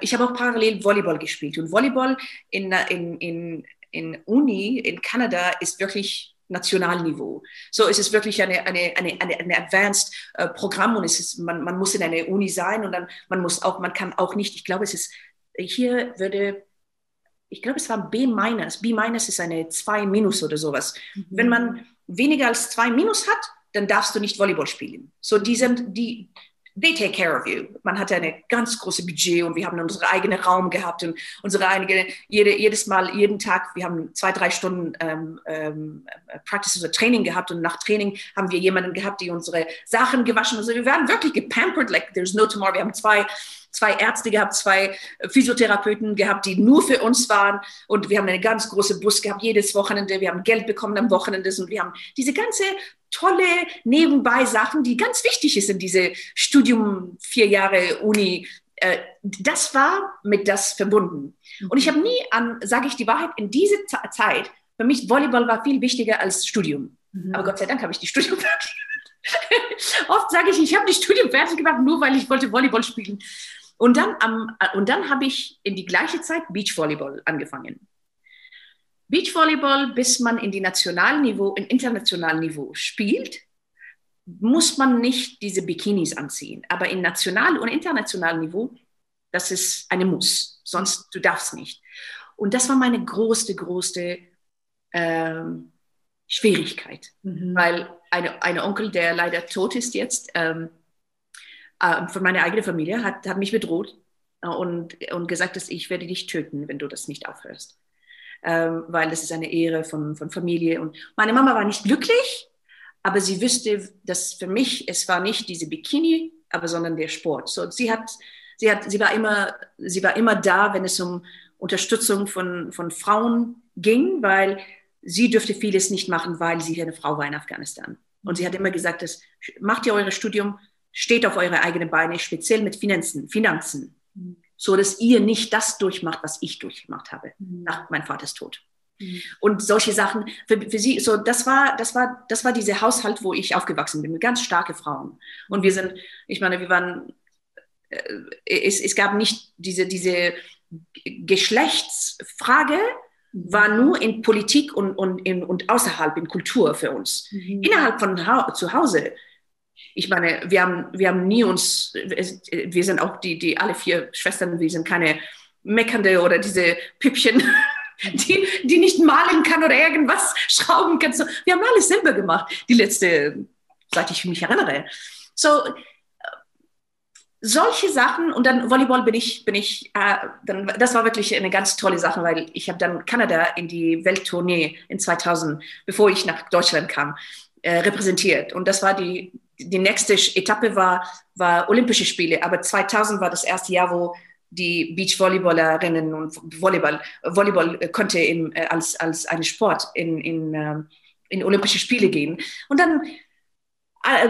ich habe auch parallel Volleyball gespielt und Volleyball in, in, in, in Uni in Kanada ist wirklich Nationalniveau. So ist es wirklich eine, eine, eine, eine, eine Advanced äh, Programm und es ist, man, man muss in einer Uni sein und dann man muss auch, man kann auch nicht, ich glaube, es ist, hier würde, ich glaube, es war B minus. B minus ist eine 2 minus oder sowas. Mhm. Wenn man weniger als 2 minus hat, dann darfst du nicht Volleyball spielen. So, die sind, die, they take care of you. Man hatte eine ganz große Budget und wir haben unseren eigenen Raum gehabt und unsere eigene, jede, jedes Mal, jeden Tag, wir haben zwei, drei Stunden ähm, ähm, Practice oder Training gehabt und nach Training haben wir jemanden gehabt, die unsere Sachen gewaschen. Also wir waren wirklich gepampert, like there's no tomorrow. Wir haben zwei zwei Ärzte gehabt, zwei Physiotherapeuten gehabt, die nur für uns waren. Und wir haben eine ganz große Bus gehabt jedes Wochenende. Wir haben Geld bekommen am Wochenende und wir haben diese ganze tolle nebenbei Sachen, die ganz wichtig ist in diese Studium, vier Jahre Uni. Äh, das war mit das verbunden. Und ich habe nie an, sage ich die Wahrheit, in dieser Zeit, für mich Volleyball war viel wichtiger als Studium. Mhm. Aber Gott sei Dank habe ich die Studium fertig gemacht. Oft sage ich, ich habe die Studium fertig gemacht, nur weil ich wollte Volleyball spielen. Und dann, am, und dann habe ich in die gleiche Zeit Beachvolleyball angefangen. Beachvolleyball, bis man in die Nationalniveau, in internationalen Niveau spielt, muss man nicht diese Bikinis anziehen. Aber in national und internationalen Niveau, das ist eine Muss. Sonst du darfst nicht. Und das war meine größte, größte ähm, Schwierigkeit, mhm. weil eine, eine Onkel, der leider tot ist jetzt, ähm, äh, von meiner eigenen Familie, hat, hat mich bedroht äh, und, und gesagt, dass ich werde dich töten, wenn du das nicht aufhörst ähm, weil das ist eine Ehre von, von Familie. Und meine Mama war nicht glücklich, aber sie wüsste, dass für mich es war nicht diese Bikini, aber sondern der Sport. So, sie hat, sie hat, sie war immer, sie war immer da, wenn es um Unterstützung von, von Frauen ging, weil sie dürfte vieles nicht machen, weil sie eine Frau war in Afghanistan. Und sie hat immer gesagt, dass, macht ihr euer Studium, steht auf eure eigenen Beine, speziell mit Finanzen. Finanzen so dass ihr nicht das durchmacht, was ich durchgemacht habe mhm. nach meinem Vaters Tod. Mhm. Und solche Sachen für, für sie, so das war, das war, das war dieser Haushalt, wo ich aufgewachsen bin, mit ganz starke Frauen. Und wir sind, ich meine, wir waren, äh, es, es gab nicht diese, diese Geschlechtsfrage, mhm. war nur in Politik und, und, in, und außerhalb in Kultur für uns. Mhm. Innerhalb von ha zu Hause ich meine, wir haben, wir haben nie uns, wir sind auch die, die alle vier Schwestern, wir sind keine meckernde oder diese Püppchen, die, die nicht malen kann oder irgendwas schrauben kann. So, wir haben alles selber gemacht, die letzte, seit ich mich erinnere. So, solche Sachen und dann Volleyball bin ich, bin ich, äh, dann, das war wirklich eine ganz tolle Sache, weil ich habe dann Kanada in die Welttournee in 2000, bevor ich nach Deutschland kam, äh, repräsentiert. Und das war die die nächste Etappe war, war Olympische Spiele, aber 2000 war das erste Jahr, wo die Beachvolleyballerinnen und Volleyball, Volleyball konnte im, äh, als, als ein Sport in, in, äh, in Olympische Spiele gehen. Und dann, äh,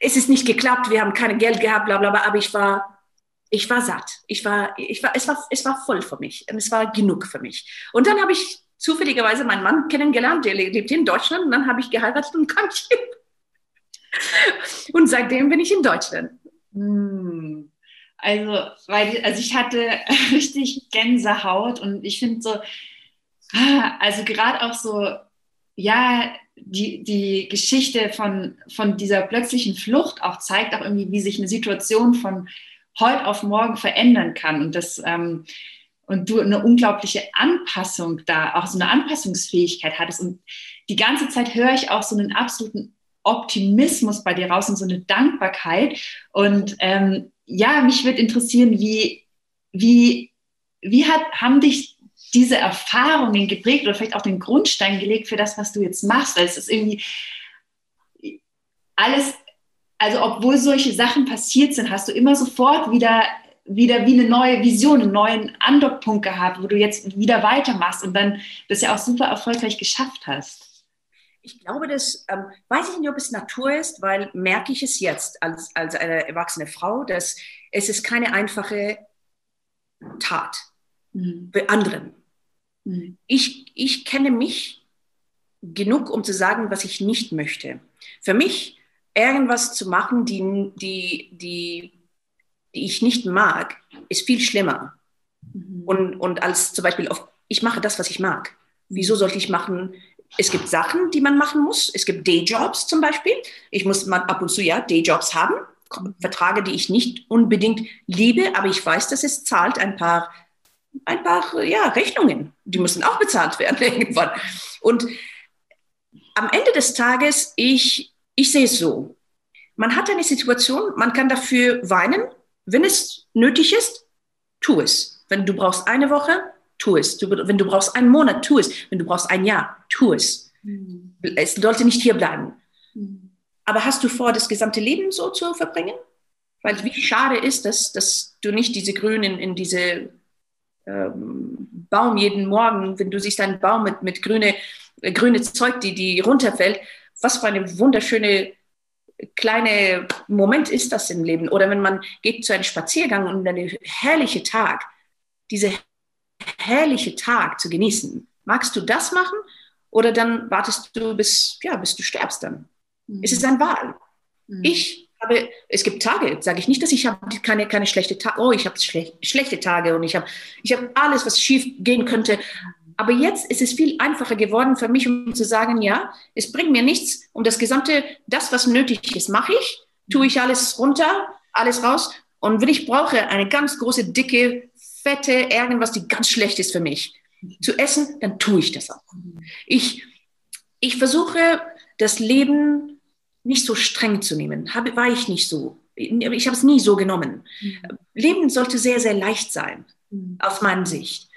es ist nicht geklappt, wir haben kein Geld gehabt, bla, bla, bla, aber ich war, ich war satt. Ich war, ich war, es, war, es war voll für mich und es war genug für mich. Und dann habe ich zufälligerweise meinen Mann kennengelernt, der lebt in Deutschland und dann habe ich geheiratet und kam hier. Und seitdem bin ich in Deutschland. Hm. Also, weil, also ich hatte richtig Gänsehaut und ich finde so, also gerade auch so, ja, die, die Geschichte von, von dieser plötzlichen Flucht auch zeigt auch irgendwie, wie sich eine Situation von heute auf morgen verändern kann. Und das, ähm, und du eine unglaubliche Anpassung da, auch so eine Anpassungsfähigkeit hattest. Und die ganze Zeit höre ich auch so einen absoluten Optimismus bei dir raus und so eine Dankbarkeit. Und ähm, ja, mich würde interessieren, wie, wie, wie hat, haben dich diese Erfahrungen geprägt oder vielleicht auch den Grundstein gelegt für das, was du jetzt machst? Weil es ist irgendwie alles, also obwohl solche Sachen passiert sind, hast du immer sofort wieder wieder wie eine neue Vision, einen neuen Andockpunkt gehabt, wo du jetzt wieder weitermachst und dann das ja auch super erfolgreich geschafft hast. Ich glaube, das ähm, weiß ich nicht, ob es Natur ist, weil merke ich es jetzt als, als eine erwachsene Frau, dass es ist keine einfache Tat mhm. für anderen. Mhm. Ich, ich kenne mich genug, um zu sagen, was ich nicht möchte. Für mich irgendwas zu machen, die, die, die die ich nicht mag, ist viel schlimmer. Mhm. Und, und als zum Beispiel, auf, ich mache das, was ich mag. Wieso sollte ich machen? Es gibt Sachen, die man machen muss. Es gibt Dayjobs zum Beispiel. Ich muss mal ab und zu ja Dayjobs haben. Vertrage, die ich nicht unbedingt liebe, aber ich weiß, dass es zahlt ein paar, ein paar ja, Rechnungen. Die müssen auch bezahlt werden irgendwann. Und am Ende des Tages, ich, ich sehe es so. Man hat eine Situation, man kann dafür weinen, wenn es nötig ist, tu es. Wenn du brauchst eine Woche, tu es. Du, wenn du brauchst einen Monat, tu es. Wenn du brauchst ein Jahr, tu es. Mhm. Es sollte nicht hier bleiben. Mhm. Aber hast du vor, das gesamte Leben so zu verbringen? Weil wie schade ist es, dass du nicht diese Grünen in diese ähm, Baum jeden Morgen, wenn du siehst einen Baum mit, mit grüne, äh, grüne Zeug, die, die runterfällt, was für eine wunderschöne kleine Moment ist das im Leben. Oder wenn man geht zu einem Spaziergang und einen herrlichen Tag, diese herrliche Tag zu genießen. Magst du das machen oder dann wartest du bis, ja, bis du sterbst dann? Mhm. Es ist eine Wahl. Mhm. Ich habe, es gibt Tage, sage ich nicht, dass ich habe keine, keine schlechte Tage, oh, ich habe schlech, schlechte Tage und ich habe ich hab alles, was schief gehen könnte. Aber jetzt ist es viel einfacher geworden für mich, um zu sagen, ja, es bringt mir nichts um das gesamte, das, was nötig ist, mache ich, tue ich alles runter, alles raus. Und wenn ich brauche eine ganz große, dicke, fette, irgendwas, die ganz schlecht ist für mich, zu essen, dann tue ich das auch. Ich, ich versuche, das Leben nicht so streng zu nehmen. Habe, war ich nicht so. Ich habe es nie so genommen. Mhm. Leben sollte sehr, sehr leicht sein, mhm. aus meiner Sicht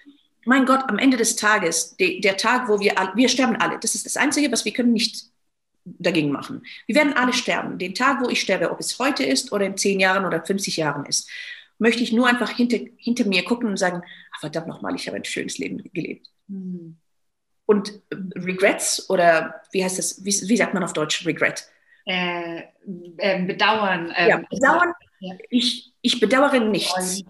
mein Gott, am Ende des Tages, de, der Tag, wo wir, wir sterben alle, das ist das Einzige, was wir können nicht dagegen machen. Wir werden alle sterben. Den Tag, wo ich sterbe, ob es heute ist oder in zehn Jahren oder 50 Jahren ist, möchte ich nur einfach hinter, hinter mir gucken und sagen, ach, verdammt nochmal, ich habe ein schönes Leben gelebt. Mhm. Und Regrets oder wie heißt das, wie, wie sagt man auf Deutsch Regret? Äh, äh, bedauern. Äh, ja, bedauern. Ja. Ich, ich bedauere nichts.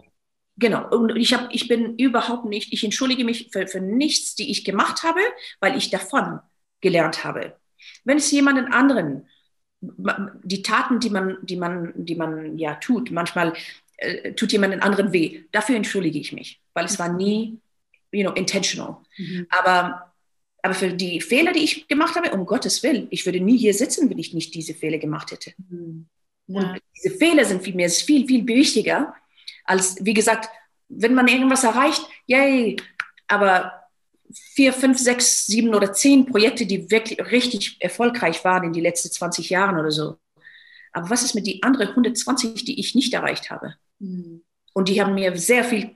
Genau, und ich, hab, ich bin überhaupt nicht, ich entschuldige mich für, für nichts, die ich gemacht habe, weil ich davon gelernt habe. Wenn es jemanden anderen, die Taten, die man, die man, die man ja tut, manchmal äh, tut jemanden anderen weh, dafür entschuldige ich mich, weil es war nie, you know, intentional. Mhm. Aber, aber für die Fehler, die ich gemacht habe, um Gottes Willen, ich würde nie hier sitzen, wenn ich nicht diese Fehler gemacht hätte. Mhm. Ja. Und diese Fehler sind viel, mir viel, viel wichtiger, als, wie gesagt, wenn man irgendwas erreicht, yay, aber vier, fünf, sechs, sieben oder zehn Projekte, die wirklich richtig erfolgreich waren in die letzten 20 Jahren oder so. Aber was ist mit die anderen 120, die ich nicht erreicht habe? Und die haben mir sehr viel,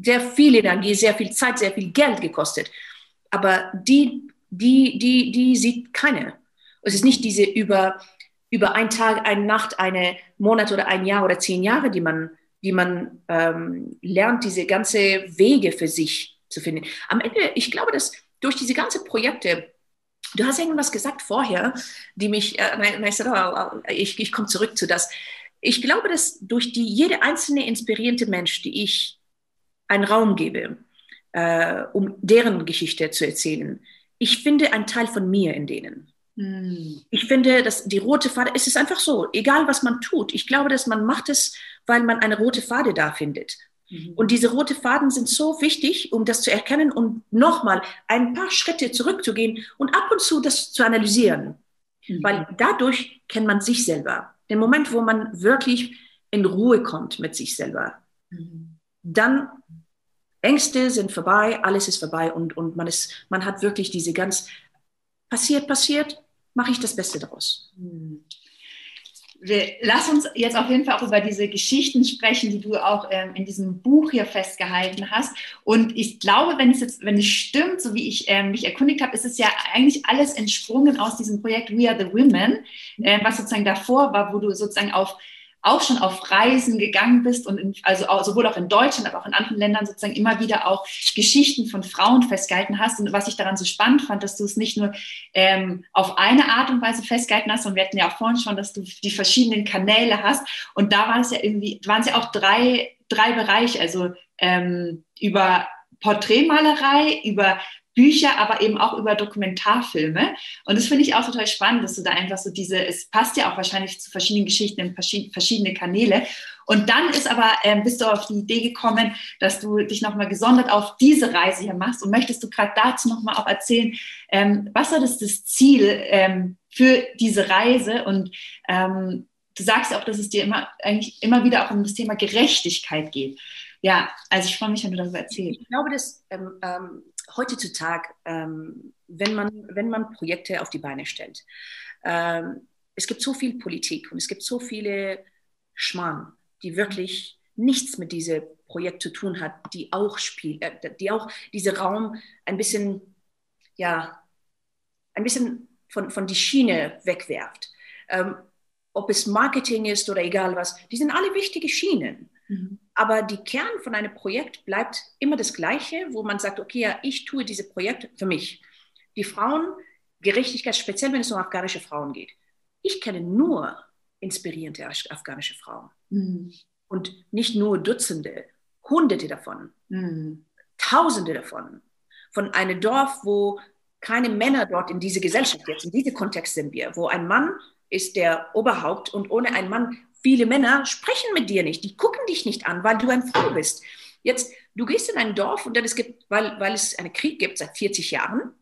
sehr viel Energie, sehr viel Zeit, sehr viel Geld gekostet. Aber die, die, die, die sieht keine. Es ist nicht diese über, über einen Tag, eine Nacht, eine Monat oder ein Jahr oder zehn Jahre, die man wie man ähm, lernt, diese ganze Wege für sich zu finden. Am Ende, ich glaube, dass durch diese ganzen Projekte, du hast irgendwas gesagt vorher, die mich, äh, ich, ich komme zurück zu das. Ich glaube, dass durch die jede einzelne inspirierende Mensch, die ich einen Raum gebe, äh, um deren Geschichte zu erzählen, ich finde einen Teil von mir in denen. Hm. Ich finde, dass die rote Fade, es ist einfach so, egal was man tut. Ich glaube, dass man macht es, weil man eine rote Fade da findet. Mhm. Und diese rote Faden sind so wichtig, um das zu erkennen und nochmal ein paar Schritte zurückzugehen und ab und zu das zu analysieren. Mhm. Weil dadurch kennt man sich selber. Den Moment, wo man wirklich in Ruhe kommt mit sich selber, mhm. dann Ängste sind vorbei, alles ist vorbei und, und man, ist, man hat wirklich diese ganz, passiert, passiert, mache ich das Beste daraus. Hm wir, lass uns jetzt auf jeden Fall auch über diese Geschichten sprechen, die du auch ähm, in diesem Buch hier festgehalten hast. Und ich glaube, wenn es jetzt, wenn es stimmt, so wie ich ähm, mich erkundigt habe, ist es ja eigentlich alles entsprungen aus diesem Projekt We Are the Women, äh, was sozusagen davor war, wo du sozusagen auf auch schon auf Reisen gegangen bist und in, also auch, sowohl auch in Deutschland, aber auch in anderen Ländern sozusagen immer wieder auch Geschichten von Frauen festgehalten hast. Und was ich daran so spannend fand, dass du es nicht nur ähm, auf eine Art und Weise festgehalten hast, und wir hatten ja auch vorhin schon, dass du die verschiedenen Kanäle hast. Und da war es ja irgendwie, waren es ja auch drei, drei Bereiche, also ähm, über Porträtmalerei, über Bücher, aber eben auch über Dokumentarfilme. Und das finde ich auch total spannend, dass du da einfach so diese, es passt ja auch wahrscheinlich zu verschiedenen Geschichten in verschiedene Kanäle. Und dann ist aber, ähm, bist du auf die Idee gekommen, dass du dich nochmal gesondert auf diese Reise hier machst. Und möchtest du gerade dazu nochmal auch erzählen, ähm, was war das, das Ziel ähm, für diese Reise? Und ähm, du sagst ja auch, dass es dir immer, eigentlich immer wieder auch um das Thema Gerechtigkeit geht. Ja, also ich freue mich, wenn du darüber erzählst. Ich glaube, dass ähm, ähm, heutzutage, ähm, wenn, man, wenn man Projekte auf die Beine stellt, ähm, es gibt so viel Politik und es gibt so viele Schmarrn, die wirklich nichts mit diesem Projekt zu tun hat, die auch spiel, äh, die auch diesen Raum ein bisschen, ja, ein bisschen von, von die Schiene wegwerft. Ähm, ob es Marketing ist oder egal was, die sind alle wichtige Schienen. Mhm. Aber die Kern von einem Projekt bleibt immer das Gleiche, wo man sagt, okay, ja, ich tue dieses Projekt für mich. Die Frauengerechtigkeit, speziell wenn es um afghanische Frauen geht. Ich kenne nur inspirierende afghanische Frauen. Mhm. Und nicht nur Dutzende, Hunderte davon, mhm. Tausende davon. Von einem Dorf, wo keine Männer dort in diese Gesellschaft jetzt, in diesem Kontext sind wir, wo ein Mann ist der Oberhaupt und ohne einen Mann Viele Männer sprechen mit dir nicht, die gucken dich nicht an, weil du eine Frau bist. Jetzt, du gehst in ein Dorf und dann es gibt, weil, weil es einen Krieg gibt seit 40 Jahren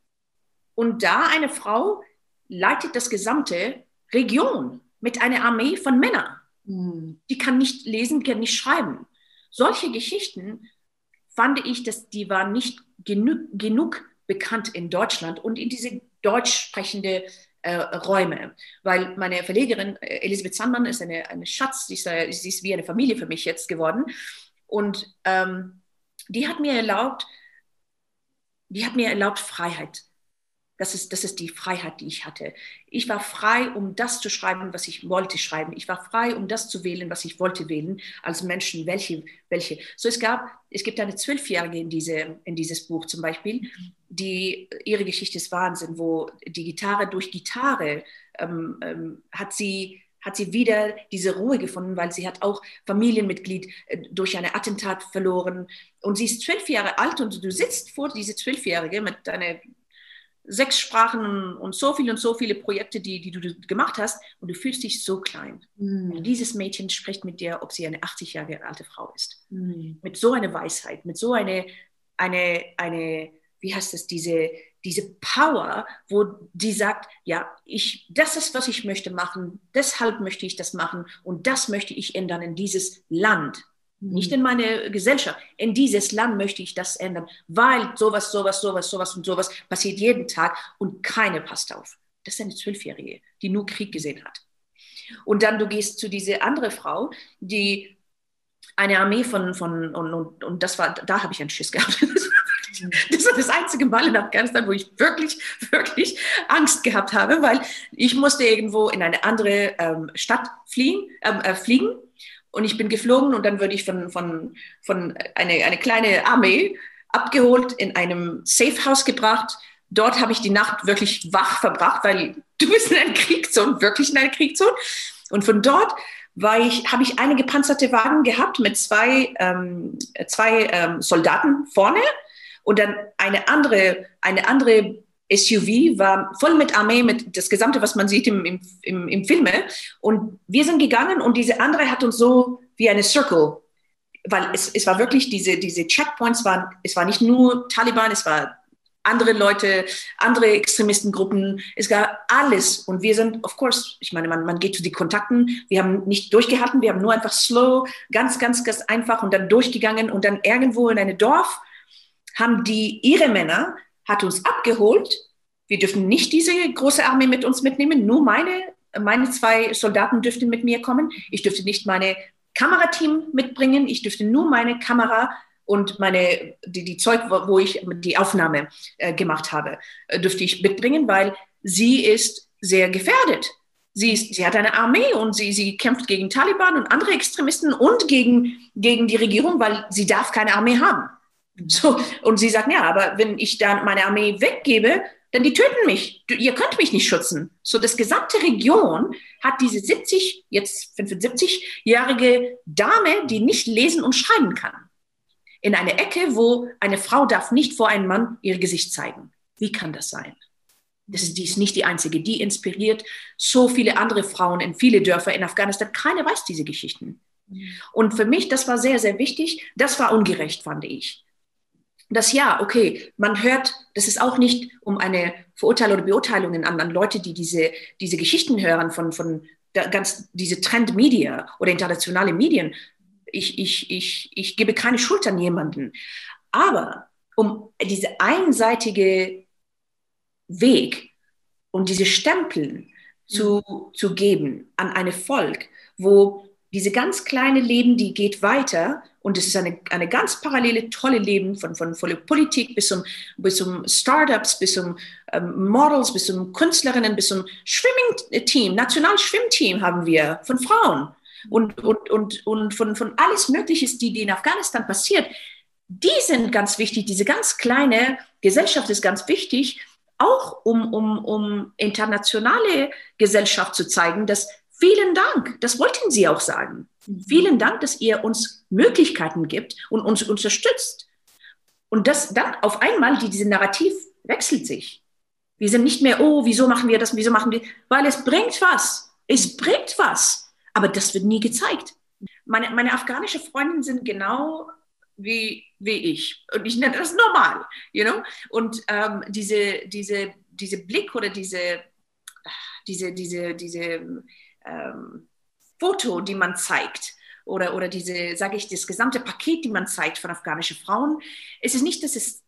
und da eine Frau leitet das gesamte Region mit einer Armee von Männern. Hm. Die kann nicht lesen, kann nicht schreiben. Solche Geschichten fand ich, dass die waren nicht genug, genug bekannt in Deutschland und in diese deutsch sprechende äh, Räume. Weil meine Verlegerin äh, Elisabeth Sandmann ist eine, eine Schatz, sie ist, sie ist wie eine Familie für mich jetzt geworden. Und ähm, die hat mir erlaubt, die hat mir erlaubt, Freiheit das ist, das ist die Freiheit, die ich hatte. Ich war frei, um das zu schreiben, was ich wollte schreiben. Ich war frei, um das zu wählen, was ich wollte wählen, als Menschen, welche, welche. So, es gab, es gibt eine Zwölfjährige in, diese, in dieses Buch zum Beispiel, die, ihre Geschichte ist Wahnsinn, wo die Gitarre durch Gitarre ähm, ähm, hat sie hat sie wieder diese Ruhe gefunden, weil sie hat auch Familienmitglied äh, durch ein Attentat verloren. Und sie ist zwölf Jahre alt und du sitzt vor diese Zwölfjährige mit deiner sechs Sprachen und so viele und so viele Projekte, die, die du gemacht hast und du fühlst dich so klein. Mhm. Dieses Mädchen spricht mit dir, ob sie eine 80 Jahre alte Frau ist. Mhm. Mit so einer Weisheit, mit so einer, eine, eine, wie heißt das, diese, diese Power, wo die sagt, ja, ich, das ist, was ich möchte machen, deshalb möchte ich das machen und das möchte ich ändern in dieses Land. Nicht in meine Gesellschaft. In dieses Land möchte ich das ändern, weil sowas, sowas, sowas, sowas und sowas passiert jeden Tag und keine passt auf. Das ist eine Zwölfjährige, die nur Krieg gesehen hat. Und dann du gehst zu dieser andere Frau, die eine Armee von, von und, und, und das war, da habe ich einen Schiss gehabt. Das war das einzige Mal in Afghanistan, wo ich wirklich, wirklich Angst gehabt habe, weil ich musste irgendwo in eine andere ähm, Stadt fliehen, ähm, äh, fliegen und ich bin geflogen und dann würde ich von, von, von eine, eine kleine Armee abgeholt, in einem Safe House gebracht. Dort habe ich die Nacht wirklich wach verbracht, weil du bist in einer Kriegszone, wirklich in einer Kriegszone. Und von dort war ich, habe ich eine gepanzerte Wagen gehabt mit zwei, ähm, zwei ähm, Soldaten vorne und dann eine andere, eine andere SUV war voll mit Armee, mit das Gesamte, was man sieht im, im, im, Filme. Und wir sind gegangen und diese andere hat uns so wie eine Circle, weil es, es war wirklich diese, diese Checkpoints waren, es war nicht nur Taliban, es war andere Leute, andere Extremistengruppen, es gab alles. Und wir sind, of course, ich meine, man, man geht zu den Kontakten, wir haben nicht durchgehalten, wir haben nur einfach slow, ganz, ganz, ganz einfach und dann durchgegangen und dann irgendwo in einem Dorf haben die, ihre Männer, hat uns abgeholt. Wir dürfen nicht diese große Armee mit uns mitnehmen, nur meine, meine zwei Soldaten dürften mit mir kommen. Ich dürfte nicht meine Kamerateam mitbringen, ich dürfte nur meine Kamera und meine, die, die Zeug, wo ich die Aufnahme äh, gemacht habe, äh, dürfte ich mitbringen, weil sie ist sehr gefährdet. Sie, ist, sie hat eine Armee und sie, sie kämpft gegen Taliban und andere Extremisten und gegen, gegen die Regierung, weil sie darf keine Armee haben. So, und sie sagt, ja, aber wenn ich dann meine Armee weggebe, dann die töten mich. Du, ihr könnt mich nicht schützen. So, das gesamte Region hat diese 70, jetzt 75-jährige Dame, die nicht lesen und schreiben kann. In eine Ecke, wo eine Frau darf nicht vor einem Mann ihr Gesicht zeigen. Wie kann das sein? Das ist, die ist nicht die einzige. Die inspiriert so viele andere Frauen in viele Dörfer in Afghanistan. Keiner weiß diese Geschichten. Und für mich, das war sehr, sehr wichtig. Das war ungerecht, fand ich. Das ja, okay, man hört, das ist auch nicht um eine Verurteilung oder Beurteilung an, an Leute, die diese, diese Geschichten hören von, von ganz, diese Trendmedia oder internationale Medien. Ich, ich, ich, ich gebe keine Schuld an jemanden. Aber um diese einseitige Weg und diese Stempeln zu, mhm. zu geben an ein Volk, wo diese ganz kleine Leben, die geht weiter und es ist eine, eine ganz parallele, tolle Leben von, von, von Politik bis zum, bis zum Startups, bis zum ähm, Models, bis zum Künstlerinnen, bis zum Schwimmteam, Nationalschwimmteam haben wir von Frauen und, und, und, und von, von alles Mögliche, die, die in Afghanistan passiert. Die sind ganz wichtig, diese ganz kleine Gesellschaft ist ganz wichtig, auch um, um, um internationale Gesellschaft zu zeigen, dass vielen Dank, das wollten Sie auch sagen. Vielen Dank, dass ihr uns Möglichkeiten gibt und uns unterstützt. Und das dann auf einmal, die, diese Narrativ wechselt sich. Wir sind nicht mehr, oh, wieso machen wir das, wieso machen wir, weil es bringt was. Es bringt was. Aber das wird nie gezeigt. Meine, meine afghanische Freundinnen sind genau wie, wie ich. Und ich nenne das normal, you know? Und ähm, diese, diese, diese Blick oder diese, diese, diese, diese ähm, Foto, die man zeigt, oder, oder diese, sage ich, das gesamte Paket, die man zeigt von afghanischen Frauen, es ist nicht, dass es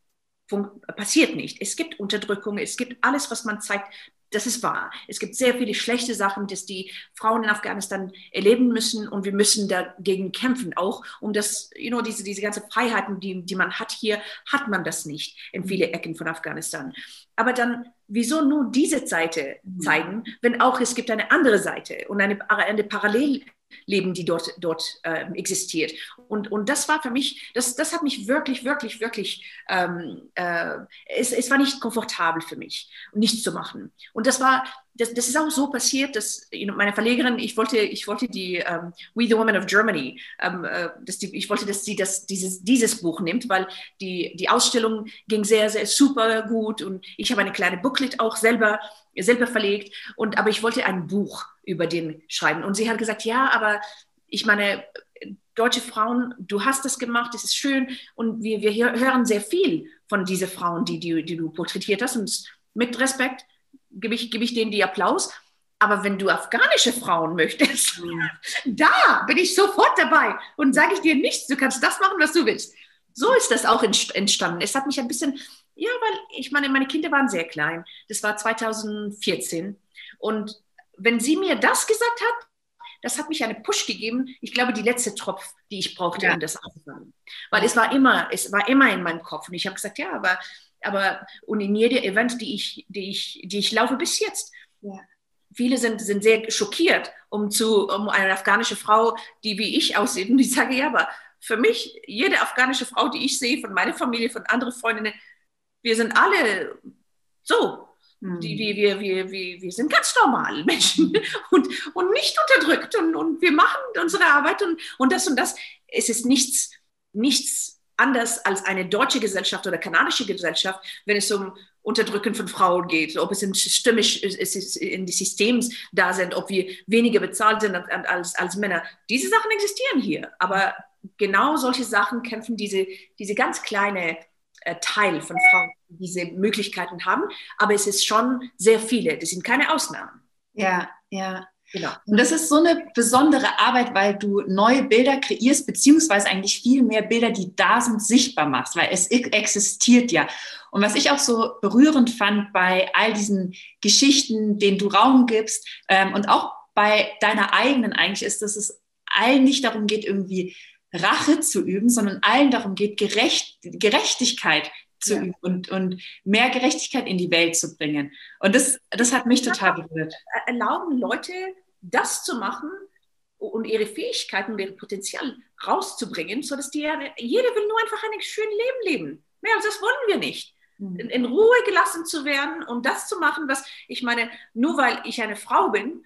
passiert nicht. Es gibt Unterdrückung, es gibt alles, was man zeigt, das ist wahr. Es gibt sehr viele schlechte Sachen, die die Frauen in Afghanistan erleben müssen und wir müssen dagegen kämpfen, auch um das, you know, diese, diese ganze Freiheiten, die, die man hat hier, hat man das nicht in viele Ecken von Afghanistan. Aber dann, wieso nur diese Seite mhm. zeigen, wenn auch es gibt eine andere Seite und eine, eine Parallel Leben, die dort, dort äh, existiert. Und, und das war für mich, das, das hat mich wirklich, wirklich, wirklich, ähm, äh, es, es war nicht komfortabel für mich, nichts zu machen. Und das war, das, das ist auch so passiert, dass meine Verlegerin, ich wollte, ich wollte die ähm, We the Women of Germany, um, uh, dass die, ich wollte, dass sie das, dieses, dieses Buch nimmt, weil die, die Ausstellung ging sehr, sehr super gut und ich habe eine kleine Booklet auch selber, selber verlegt. Und, aber ich wollte ein Buch über den schreiben. Und sie hat gesagt, ja, aber ich meine, deutsche Frauen, du hast das gemacht, es ist schön und wir, wir hören sehr viel von diesen Frauen, die, die, die du porträtiert hast und mit Respekt gebe ich, gebe ich denen die Applaus. Aber wenn du afghanische Frauen möchtest, mhm. da bin ich sofort dabei und sage ich dir nichts. Du kannst das machen, was du willst. So ist das auch entstanden. Es hat mich ein bisschen, ja, weil ich meine, meine Kinder waren sehr klein. Das war 2014. Und wenn sie mir das gesagt hat, das hat mich einen Push gegeben. Ich glaube, die letzte Tropf, die ich brauchte, ja. um das aufzunehmen. Weil es war immer, es war immer in meinem Kopf. Und ich habe gesagt, ja, aber aber und in jedem Event, die ich, die ich, die ich laufe bis jetzt. Ja. Viele sind, sind sehr schockiert, um zu, um eine afghanische Frau, die wie ich aussieht. Und ich sage, ja, aber für mich, jede afghanische Frau, die ich sehe, von meiner Familie, von anderen Freundinnen, wir sind alle so. Mhm. Die, wir, wir, wir, wir, wir sind ganz normal Menschen und, und nicht unterdrückt und, und wir machen unsere Arbeit und, und das und das. Es ist nichts, nichts anders als eine deutsche Gesellschaft oder kanadische Gesellschaft, wenn es um Unterdrücken von Frauen geht, ob es in, stimmig, in die Systems da sind, ob wir weniger bezahlt sind als, als Männer. Diese Sachen existieren hier, aber genau solche Sachen kämpfen diese, diese ganz kleine äh, Teil von Frauen, die diese Möglichkeiten haben, aber es ist schon sehr viele, das sind keine Ausnahmen. Ja, ja. Genau. Und das ist so eine besondere Arbeit, weil du neue Bilder kreierst, beziehungsweise eigentlich viel mehr Bilder, die da sind, sichtbar machst, weil es existiert ja. Und was ich auch so berührend fand bei all diesen Geschichten, denen du Raum gibst ähm, und auch bei deiner eigenen eigentlich, ist, dass es allen nicht darum geht, irgendwie Rache zu üben, sondern allen darum geht, Gerecht, Gerechtigkeit zu ja. üben und, und mehr Gerechtigkeit in die Welt zu bringen. Und das, das hat mich total berührt. Erlauben Leute, das zu machen und ihre Fähigkeiten und ihr Potenzial rauszubringen, sodass die, jeder will nur einfach ein schönes Leben leben. Mehr als das wollen wir nicht. Mhm. In, in Ruhe gelassen zu werden und das zu machen, was ich meine, nur weil ich eine Frau bin,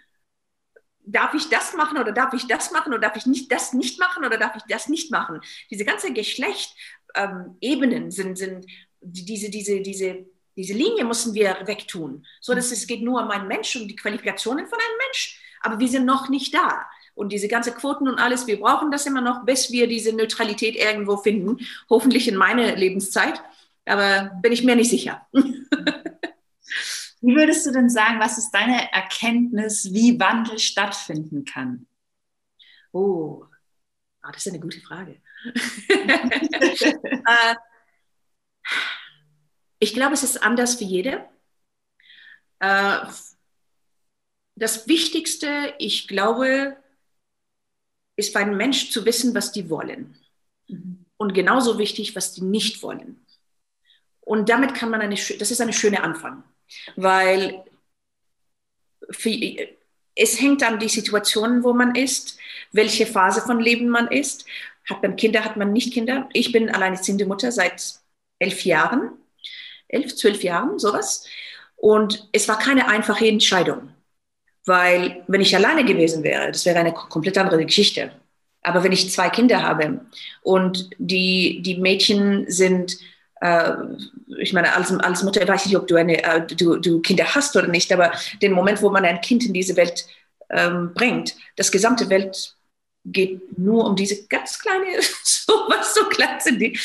darf ich das machen oder darf ich das machen oder darf ich nicht das nicht machen oder darf ich das nicht machen? Diese ganze Geschlecht-Ebenen ähm, sind, sind diese, diese, diese, diese Linie müssen wir wegtun, so dass es geht nur um einen Mensch und die Qualifikationen von einem Mensch aber wir sind noch nicht da. Und diese ganze Quoten und alles, wir brauchen das immer noch, bis wir diese Neutralität irgendwo finden. Hoffentlich in meiner Lebenszeit. Aber bin ich mir nicht sicher. Wie würdest du denn sagen, was ist deine Erkenntnis, wie Wandel stattfinden kann? Oh, ah, das ist eine gute Frage. Äh, ich glaube, es ist anders für jede. Das Wichtigste, ich glaube, ist für einen Mensch zu wissen, was die wollen. Mhm. Und genauso wichtig, was die nicht wollen. Und damit kann man eine, das ist eine schöne Anfang, weil für, es hängt an die Situation, wo man ist, welche Phase von Leben man ist. Hat man Kinder, hat man nicht Kinder? Ich bin alleinerziehende Mutter seit elf Jahren, elf, zwölf Jahren, sowas. Und es war keine einfache Entscheidung. Weil wenn ich alleine gewesen wäre, das wäre eine komplett andere Geschichte. Aber wenn ich zwei Kinder habe und die, die Mädchen sind, äh, ich meine, als, als Mutter weiß ich nicht, ob du, eine, äh, du, du Kinder hast oder nicht, aber den Moment, wo man ein Kind in diese Welt ähm, bringt, das gesamte Welt geht nur um diese ganz kleine, so was so klein sind die.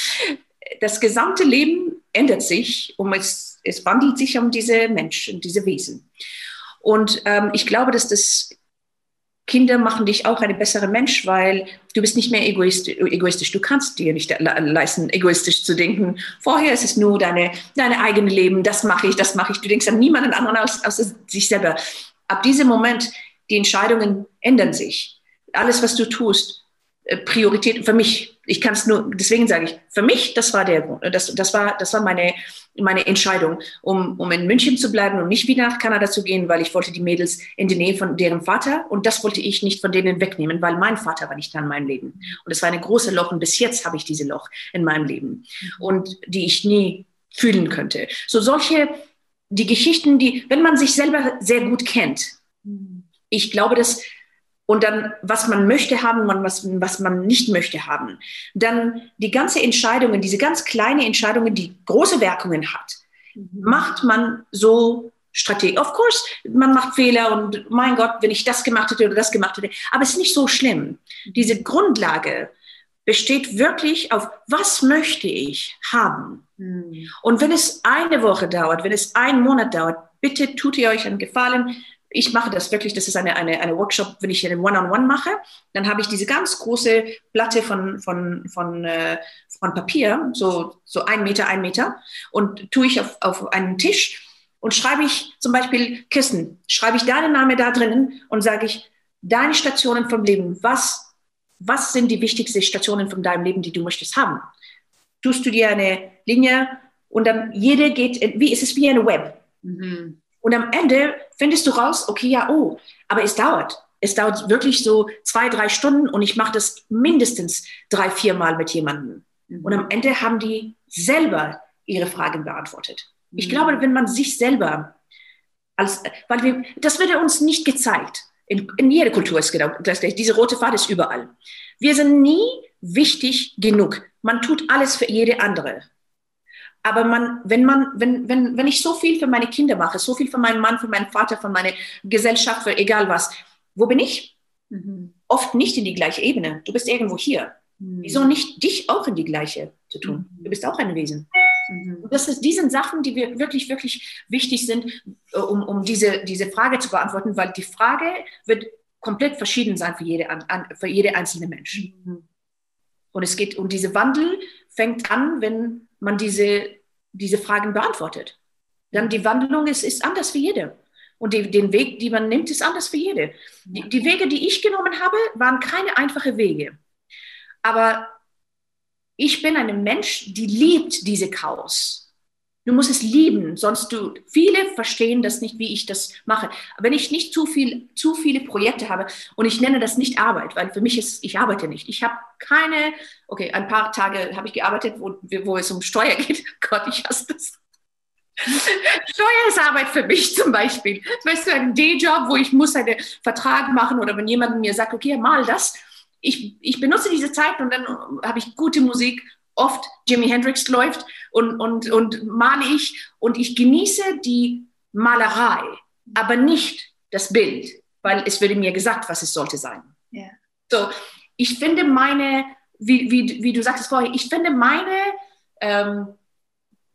Das gesamte Leben ändert sich und es, es wandelt sich um diese Menschen, diese Wesen. Und ähm, ich glaube, dass das Kinder machen dich auch ein besserer Mensch, weil du bist nicht mehr egoistisch. Du kannst dir nicht leisten, egoistisch zu denken. Vorher ist es nur deine, deine eigene Leben. Das mache ich, das mache ich. Du denkst an niemanden anderen als, als sich selber. Ab diesem Moment, die Entscheidungen ändern sich. Alles, was du tust, äh, Priorität für mich. Ich kann es nur, deswegen sage ich, für mich, das war der Grund. Das, das war, das war meine, meine Entscheidung, um, um in München zu bleiben und nicht wieder nach Kanada zu gehen, weil ich wollte die Mädels in die Nähe von deren Vater und das wollte ich nicht von denen wegnehmen, weil mein Vater war nicht da in meinem Leben. Und es war eine große Loch und bis jetzt habe ich diese Loch in meinem Leben und die ich nie fühlen könnte. So solche, die Geschichten, die, wenn man sich selber sehr gut kennt, ich glaube, dass und dann, was man möchte haben und was, was man nicht möchte haben. Dann die ganze Entscheidungen, diese ganz kleine Entscheidungen, die große Wirkungen hat, mhm. macht man so strategisch. Of course, man macht Fehler und mein Gott, wenn ich das gemacht hätte oder das gemacht hätte, aber es ist nicht so schlimm. Diese Grundlage besteht wirklich auf, was möchte ich haben? Mhm. Und wenn es eine Woche dauert, wenn es einen Monat dauert, bitte tut ihr euch einen Gefallen, ich mache das wirklich, das ist eine, eine, eine Workshop, wenn ich einen One-on-One -on -One mache, dann habe ich diese ganz große Platte von, von, von, äh, von Papier, so, so ein Meter, ein Meter, und tue ich auf, auf einen Tisch und schreibe ich zum Beispiel Kissen, schreibe ich deinen Namen da drinnen und sage ich, deine Stationen vom Leben, was, was sind die wichtigsten Stationen von deinem Leben, die du möchtest haben? Tust du dir eine Linie und dann jede geht, wie, ist es wie eine Web. Mhm. Und am Ende findest du raus, okay, ja, oh, aber es dauert. Es dauert wirklich so zwei, drei Stunden und ich mache das mindestens drei, vier Mal mit jemandem. Mhm. Und am Ende haben die selber ihre Fragen beantwortet. Mhm. Ich glaube, wenn man sich selber als, weil wir, das wird uns nicht gezeigt. In, in jeder Kultur ist genau das. Diese rote Fahrt ist überall. Wir sind nie wichtig genug. Man tut alles für jede andere. Aber man, wenn man, wenn, wenn, wenn ich so viel für meine Kinder mache, so viel für meinen Mann, für meinen Vater, für meine Gesellschaft, für egal was, wo bin ich? Mhm. Oft nicht in die gleiche Ebene. Du bist irgendwo hier. Mhm. Wieso nicht dich auch in die gleiche zu tun? Mhm. Du bist auch ein Wesen. Mhm. Das ist, die sind Sachen, die wir wirklich, wirklich wichtig sind, äh, um, um diese, diese Frage zu beantworten, weil die Frage wird komplett verschieden sein für jede, an, für jede einzelne Mensch. Mhm. Und es geht um diese Wandel, fängt an, wenn man diese, diese Fragen beantwortet. Dann die Wandlung ist, ist anders für jede. Und die, den Weg, die man nimmt, ist anders für jede. Die, die Wege, die ich genommen habe, waren keine einfachen Wege. Aber ich bin ein Mensch, die liebt diese Chaos. Du musst es lieben, sonst du, viele verstehen das nicht, wie ich das mache. Wenn ich nicht zu viel, zu viele Projekte habe und ich nenne das nicht Arbeit, weil für mich ist, ich arbeite nicht. Ich habe keine, okay, ein paar Tage habe ich gearbeitet, wo, wo es um Steuer geht. Gott, ich hasse das. Steuer ist Arbeit für mich zum Beispiel. Weißt du, ein D-Job, wo ich muss einen Vertrag machen oder wenn jemand mir sagt, okay, mal das. Ich, ich benutze diese Zeit und dann habe ich gute Musik oft Jimi Hendrix läuft und, und, und male ich und ich genieße die Malerei, aber nicht das Bild, weil es würde mir gesagt, was es sollte sein. Yeah. So, ich finde meine, wie, wie, wie du sagtest vorher, ich finde meine ähm,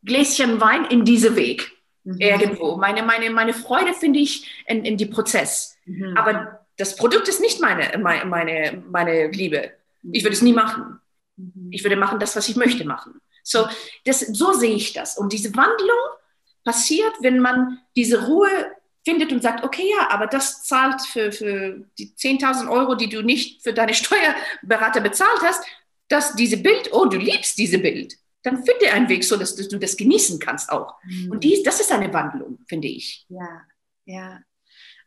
Gläschen Wein in diesem Weg mhm. irgendwo. Meine, meine, meine Freude finde ich in, in die Prozess. Mhm. Aber das Produkt ist nicht meine, meine, meine, meine Liebe. Ich würde es nie machen. Ich würde machen das, was ich möchte machen. So, das, so sehe ich das. Und diese Wandlung passiert, wenn man diese Ruhe findet und sagt, okay, ja, aber das zahlt für, für die 10.000 Euro, die du nicht für deine Steuerberater bezahlt hast, dass diese Bild, oh, du liebst diese Bild, dann finde einen Weg so, dass, dass du das genießen kannst auch. Mhm. Und dies, das ist eine Wandlung, finde ich. Ja, ja.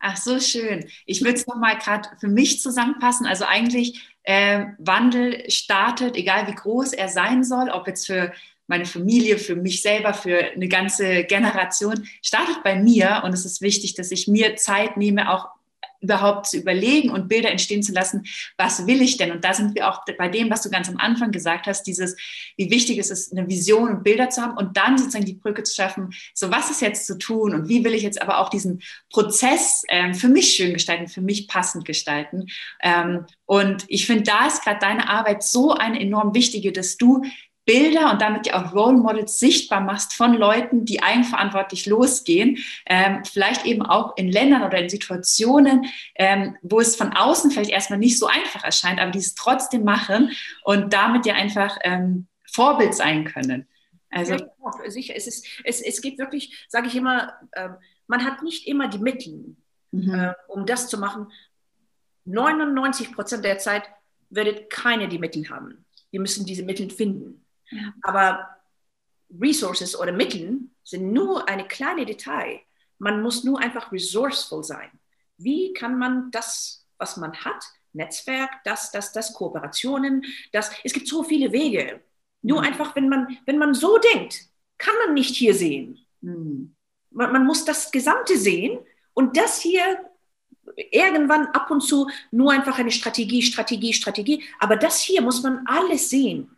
Ach, so schön. Ich würde es nochmal gerade für mich zusammenpassen. Also eigentlich äh, Wandel startet, egal wie groß er sein soll, ob jetzt für meine Familie, für mich selber, für eine ganze Generation, startet bei mir. Und es ist wichtig, dass ich mir Zeit nehme, auch überhaupt zu überlegen und Bilder entstehen zu lassen, was will ich denn? Und da sind wir auch bei dem, was du ganz am Anfang gesagt hast, dieses, wie wichtig es ist, eine Vision und Bilder zu haben und dann sozusagen die Brücke zu schaffen, so was ist jetzt zu tun und wie will ich jetzt aber auch diesen Prozess ähm, für mich schön gestalten, für mich passend gestalten. Ähm, und ich finde, da ist gerade deine Arbeit so eine enorm wichtige, dass du Bilder und damit ja auch Role Models sichtbar machst von Leuten, die eigenverantwortlich losgehen, ähm, vielleicht eben auch in Ländern oder in Situationen, ähm, wo es von außen vielleicht erstmal nicht so einfach erscheint, aber die es trotzdem machen und damit ja einfach ähm, Vorbild sein können. Also ja, sicher, es, ist, es, es geht wirklich, sage ich immer, äh, man hat nicht immer die Mittel, mhm. äh, um das zu machen. 99 Prozent der Zeit werdet keine die Mittel haben. Wir müssen diese Mittel finden. Aber Resources oder Mittel sind nur eine kleine Detail. Man muss nur einfach resourceful sein. Wie kann man das, was man hat, Netzwerk, das, das, das, Kooperationen, das, es gibt so viele Wege. Nur mhm. einfach, wenn man, wenn man so denkt, kann man nicht hier sehen. Mhm. Man, man muss das Gesamte sehen und das hier irgendwann ab und zu nur einfach eine Strategie, Strategie, Strategie. Aber das hier muss man alles sehen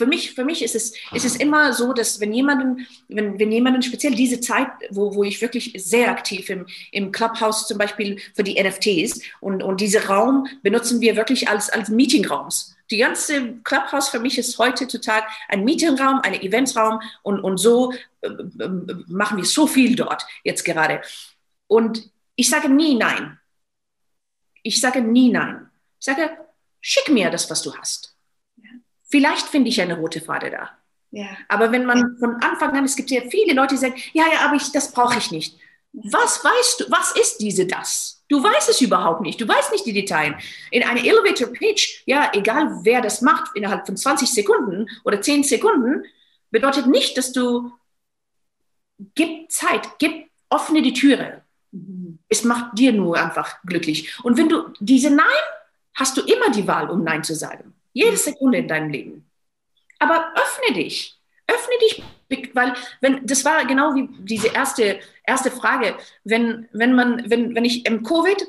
für mich, für mich ist es, ist es immer so, dass wenn jemanden, wenn, wenn jemanden speziell diese Zeit, wo, wo ich wirklich sehr aktiv im, im Clubhouse zum Beispiel für die NFTs und, und diese Raum benutzen wir wirklich als, als Meetingraums. Die ganze Clubhouse für mich ist heute total ein Meetingraum, ein Eventsraum und, und so äh, äh, machen wir so viel dort jetzt gerade. Und ich sage nie nein. Ich sage nie nein. Ich sage, schick mir das, was du hast. Vielleicht finde ich eine rote Fade da. Ja. Aber wenn man von Anfang an, es gibt ja viele Leute, die sagen, ja, ja, aber ich, das brauche ich nicht. Was weißt du, was ist diese das? Du weißt es überhaupt nicht. Du weißt nicht die Details. In einer Elevator Pitch, ja, egal wer das macht, innerhalb von 20 Sekunden oder 10 Sekunden, bedeutet nicht, dass du, gib Zeit, gib offene die Türe. Mhm. Es macht dir nur einfach glücklich. Und wenn du diese Nein, hast du immer die Wahl, um Nein zu sagen. Jede Sekunde in deinem Leben. Aber öffne dich. Öffne dich, weil wenn das war genau wie diese erste erste Frage, wenn wenn man wenn wenn ich im Covid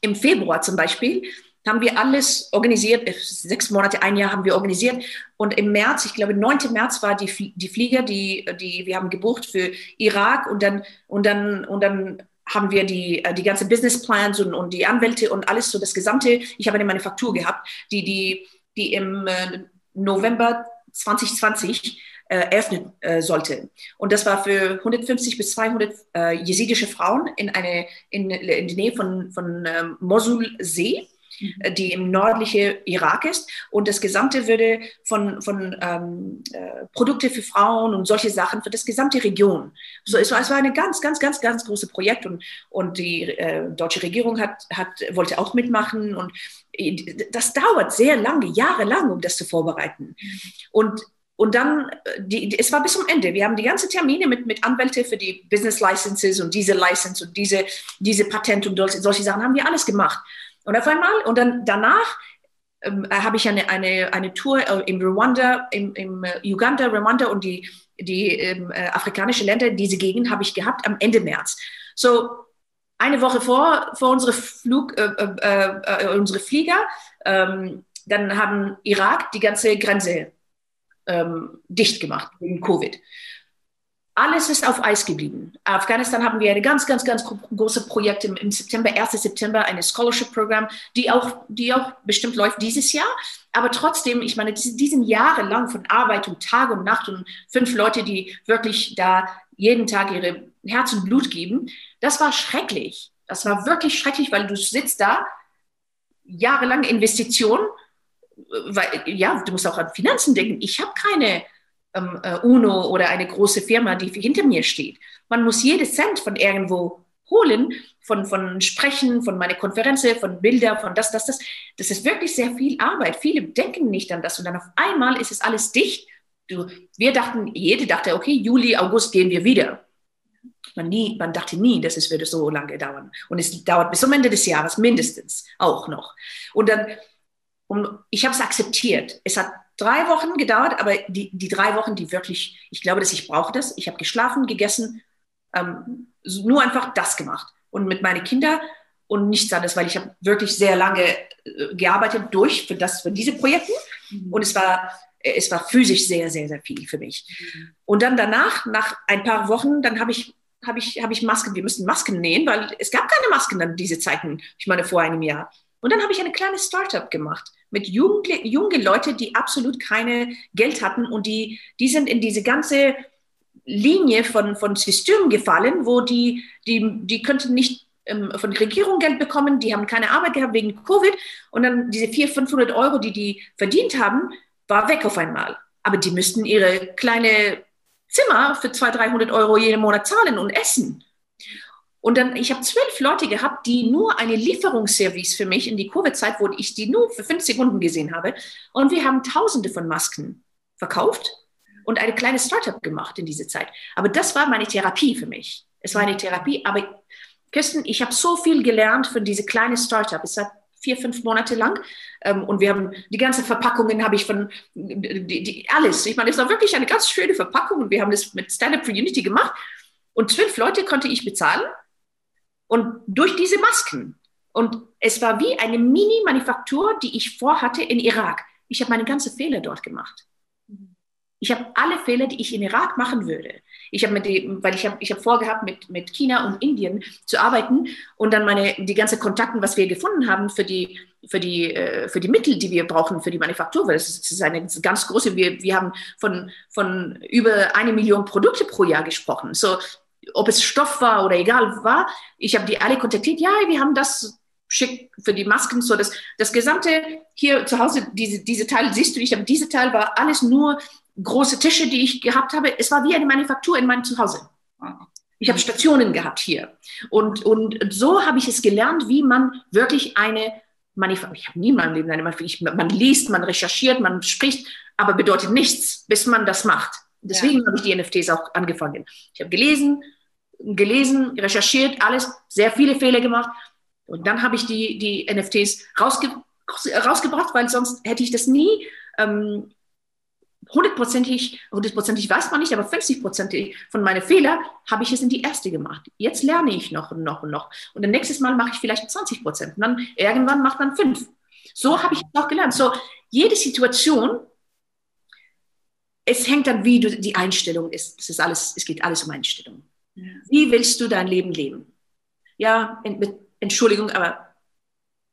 im Februar zum Beispiel haben wir alles organisiert, sechs Monate, ein Jahr haben wir organisiert. Und im März, ich glaube, 9. März war die, die Flieger, die, die wir haben gebucht für Irak und dann, und dann, und dann haben wir die, die ganze Businessplans und, und die Anwälte und alles, so das Gesamte. Ich habe eine Manufaktur gehabt, die, die die im äh, November 2020 äh, eröffnen äh, sollte. Und das war für 150 bis 200 äh, jesidische Frauen in, eine, in, in der Nähe von, von ähm, Mosul-See mhm. Die im nördlichen Irak ist. Und das Gesamte würde von, von ähm, äh, Produkte für Frauen und solche Sachen für das gesamte Region. So, es, war, es war ein ganz, ganz, ganz, ganz großes Projekt und, und die äh, deutsche Regierung hat, hat, wollte auch mitmachen. Und das dauert sehr lange, jahrelang, um das zu vorbereiten. Und und dann, äh, die, es war bis zum Ende. Wir haben die ganzen Termine mit, mit Anwälten für die Business Licenses und diese License und diese, diese Patent und solche Sachen haben wir alles gemacht. Und auf einmal, und dann danach ähm, habe ich eine, eine, eine Tour äh, im Rwanda, im, im äh, Uganda, Rwanda und die, die ähm, äh, afrikanischen Länder, diese Gegend habe ich gehabt am Ende März. So eine Woche vor, vor unsere, Flug, äh, äh, äh unsere Flieger, ähm, dann haben Irak die ganze Grenze ähm, dicht gemacht wegen Covid. Alles ist auf Eis geblieben. Afghanistan haben wir eine ganz, ganz, ganz große Projekt im, im September, 1. September, eine Scholarship-Programm, die auch, die auch bestimmt läuft dieses Jahr. Aber trotzdem, ich meine, diesen jahrelang von Arbeit und Tag und Nacht und fünf Leute, die wirklich da jeden Tag ihre Herz und Blut geben, das war schrecklich. Das war wirklich schrecklich, weil du sitzt da, jahrelang Investition, weil, ja, du musst auch an Finanzen denken. Ich habe keine äh, UNO oder eine große Firma, die hinter mir steht. Man muss jedes Cent von irgendwo holen, von, von Sprechen, von meiner Konferenz, von Bilder, von das, das, das. Das ist wirklich sehr viel Arbeit. Viele denken nicht an das und dann auf einmal ist es alles dicht. Du, wir dachten, jede dachte, okay, Juli, August gehen wir wieder. Man, nie, man dachte nie, dass es würde so lange dauern. Und es dauert bis zum Ende des Jahres mindestens auch noch. Und dann, um, ich habe es akzeptiert. Es hat drei Wochen gedauert, aber die, die drei Wochen, die wirklich, ich glaube, dass ich brauche das. Ich habe geschlafen, gegessen, ähm, nur einfach das gemacht. Und mit meinen Kindern und nichts anderes, weil ich habe wirklich sehr lange äh, gearbeitet durch für, das, für diese Projekte. Mhm. Und es war, es war physisch sehr, sehr, sehr viel für mich. Mhm. Und dann danach, nach ein paar Wochen, dann habe ich habe ich, hab ich Masken, wir müssen Masken nähen, weil es gab keine Masken an diese Zeiten, ich meine vor einem Jahr. Und dann habe ich eine kleine Startup gemacht mit jungen, jungen Leuten, die absolut keine Geld hatten und die, die sind in diese ganze Linie von, von Systemen gefallen, wo die, die, die könnten nicht ähm, von der Regierung Geld bekommen, die haben keine Arbeit gehabt wegen Covid und dann diese 400, 500 Euro, die die verdient haben, war weg auf einmal. Aber die müssten ihre kleine Zimmer für 200, 300 Euro jeden Monat zahlen und essen. Und dann, ich habe zwölf Leute gehabt, die nur eine Lieferungsservice für mich in die Covid-Zeit, wo ich die nur für fünf Sekunden gesehen habe. Und wir haben Tausende von Masken verkauft und eine kleine Startup gemacht in dieser Zeit. Aber das war meine Therapie für mich. Es war eine Therapie, aber Kirsten, ich habe so viel gelernt von diese kleine Startup. Es hat vier, fünf Monate lang. Ähm, und wir haben die ganze Verpackungen habe ich von die, die, alles. Ich meine, es war wirklich eine ganz schöne Verpackung und wir haben das mit Stand-up for Unity gemacht. Und zwölf Leute konnte ich bezahlen und durch diese Masken. Und es war wie eine Mini-Manufaktur, die ich vorhatte in Irak. Ich habe meine ganzen Fehler dort gemacht. Ich habe alle Fehler, die ich in Irak machen würde. Ich habe mit dem, weil ich habe ich habe vorgehabt mit mit China und Indien zu arbeiten und dann meine die ganze Kontakten, was wir gefunden haben für die für die äh, für die Mittel, die wir brauchen für die Manufaktur, weil das ist eine ganz große. Wir wir haben von von über eine Million Produkte pro Jahr gesprochen. So ob es Stoff war oder egal war, ich habe die alle kontaktiert, ja, wir haben das schick für die Masken, so das, das gesamte hier zu Hause, diese, diese Teile siehst du nicht, aber diese Teil war alles nur große Tische, die ich gehabt habe. Es war wie eine Manufaktur in meinem Zuhause. Ich habe Stationen gehabt hier. Und, und so habe ich es gelernt, wie man wirklich eine Manufaktur, ich habe nie in Leben eine Manufaktur, man liest, man recherchiert, man spricht, aber bedeutet nichts, bis man das macht. Deswegen ja. habe ich die NFTs auch angefangen. Ich habe gelesen, gelesen, recherchiert, alles, sehr viele Fehler gemacht. Und dann habe ich die, die NFTs rausge rausgebracht, weil sonst hätte ich das nie ähm, hundertprozentig, hundertprozentig weiß man nicht, aber 50-prozentig von meinen Fehlern habe ich es in die erste gemacht. Jetzt lerne ich noch und noch und noch. Und dann nächstes Mal mache ich vielleicht 20 Prozent. Und dann irgendwann macht man fünf. So habe ich es auch gelernt. So, jede Situation, es hängt dann, wie du, die Einstellung ist. Es ist alles, es geht alles um Einstellung. Wie willst du dein Leben leben? Ja, mit Entschuldigung, aber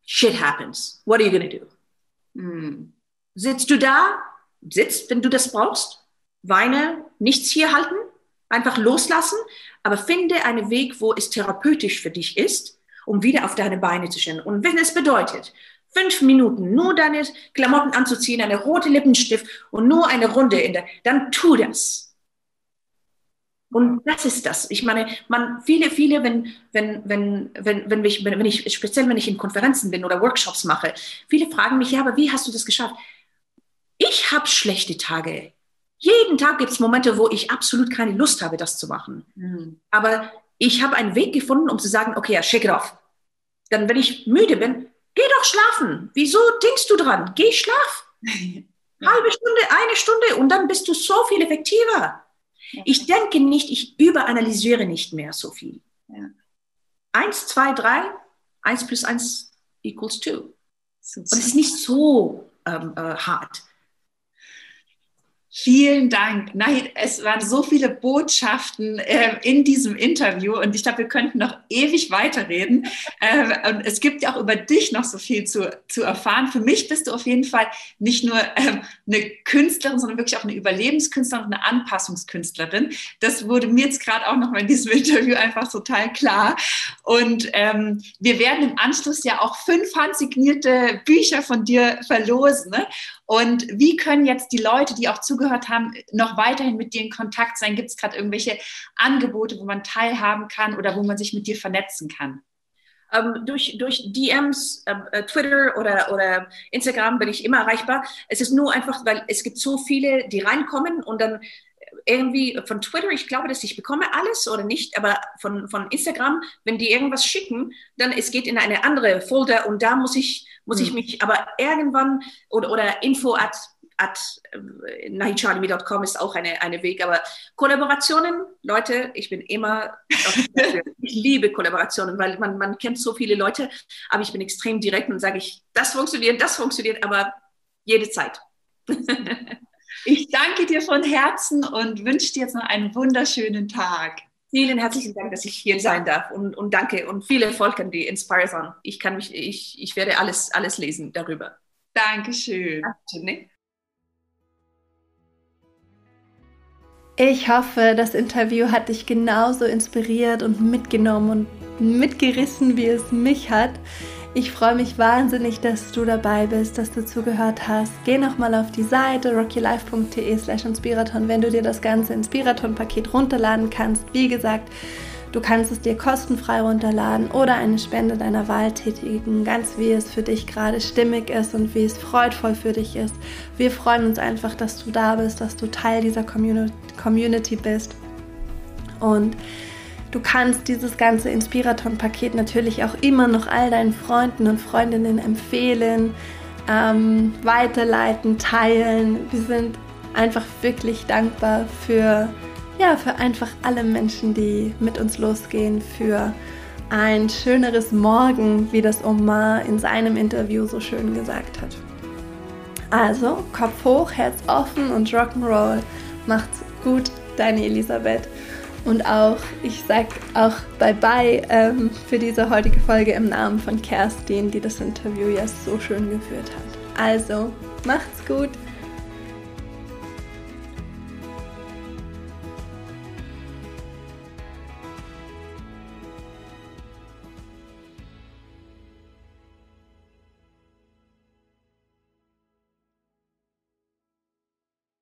shit happens. What are you gonna do? Hm. Sitzt du da, sitzt, wenn du das brauchst? weine, nichts hier halten, einfach loslassen, aber finde einen Weg, wo es therapeutisch für dich ist, um wieder auf deine Beine zu stellen. Und wenn es bedeutet, fünf Minuten nur deine Klamotten anzuziehen, eine rote Lippenstift und nur eine Runde in der, dann tu das. Und das ist das. Ich meine, man, viele, viele, wenn, wenn, wenn, wenn, wenn, ich, wenn ich, speziell wenn ich in Konferenzen bin oder Workshops mache, viele fragen mich, ja, aber wie hast du das geschafft? Ich habe schlechte Tage. Jeden Tag gibt es Momente, wo ich absolut keine Lust habe, das zu machen. Mhm. Aber ich habe einen Weg gefunden, um zu sagen, okay, ja, shake it off. Dann, wenn ich müde bin, geh doch schlafen. Wieso denkst du dran? Geh schlaf. Halbe Stunde, eine Stunde und dann bist du so viel effektiver. Ich denke nicht, ich überanalysiere nicht mehr so viel. Ja. Eins, zwei, drei, eins plus eins equals two. Und es ist nicht so ähm, äh, hart. Vielen Dank. Nahid, es waren so viele Botschaften äh, in diesem Interview und ich glaube, wir könnten noch ewig weiterreden. Äh, und es gibt ja auch über dich noch so viel zu, zu erfahren. Für mich bist du auf jeden Fall nicht nur ähm, eine Künstlerin, sondern wirklich auch eine Überlebenskünstlerin und eine Anpassungskünstlerin. Das wurde mir jetzt gerade auch noch mal in diesem Interview einfach total klar. Und ähm, wir werden im Anschluss ja auch fünf handsignierte Bücher von dir verlosen. Ne? Und wie können jetzt die Leute, die auch zugehört haben, noch weiterhin mit dir in Kontakt sein? Gibt es gerade irgendwelche Angebote, wo man teilhaben kann oder wo man sich mit dir vernetzen kann? Ähm, durch, durch DMs, ähm, äh, Twitter oder, oder Instagram bin ich immer erreichbar. Es ist nur einfach, weil es gibt so viele, die reinkommen und dann irgendwie von Twitter, ich glaube, dass ich bekomme alles oder nicht, aber von, von Instagram, wenn die irgendwas schicken, dann es geht in eine andere Folder und da muss ich, muss mhm. ich mich, aber irgendwann oder, oder info at, at äh, nahicharlimi.com ist auch eine, eine Weg, aber Kollaborationen, Leute, ich bin immer, ich liebe Kollaborationen, weil man, man kennt so viele Leute, aber ich bin extrem direkt und sage ich, das funktioniert, das funktioniert, aber jede Zeit. Ich danke dir von Herzen und wünsche dir jetzt noch einen wunderschönen Tag. Vielen herzlichen Dank, dass ich hier sein darf und, und danke und viel Erfolg an die Inspirathon. Ich kann mich, ich, ich werde alles, alles lesen darüber. Dankeschön. Dankeschön. Ich hoffe, das Interview hat dich genauso inspiriert und mitgenommen und mitgerissen, wie es mich hat. Ich freue mich wahnsinnig, dass du dabei bist, dass du zugehört hast. Geh nochmal auf die Seite rockylife.de slash Inspiraton, wenn du dir das ganze Inspiraton-Paket runterladen kannst. Wie gesagt, du kannst es dir kostenfrei runterladen oder eine Spende deiner Wahl tätigen, ganz wie es für dich gerade stimmig ist und wie es freudvoll für dich ist. Wir freuen uns einfach, dass du da bist, dass du Teil dieser Community bist. Und Du kannst dieses ganze Inspiraton-Paket natürlich auch immer noch all deinen Freunden und Freundinnen empfehlen, ähm, weiterleiten, teilen. Wir sind einfach wirklich dankbar für, ja, für einfach alle Menschen, die mit uns losgehen, für ein schöneres Morgen, wie das Omar in seinem Interview so schön gesagt hat. Also, Kopf hoch, Herz offen und Rock'n'Roll. Macht's gut, deine Elisabeth. Und auch, ich sag auch Bye-bye ähm, für diese heutige Folge im Namen von Kerstin, die das Interview ja so schön geführt hat. Also, macht's gut!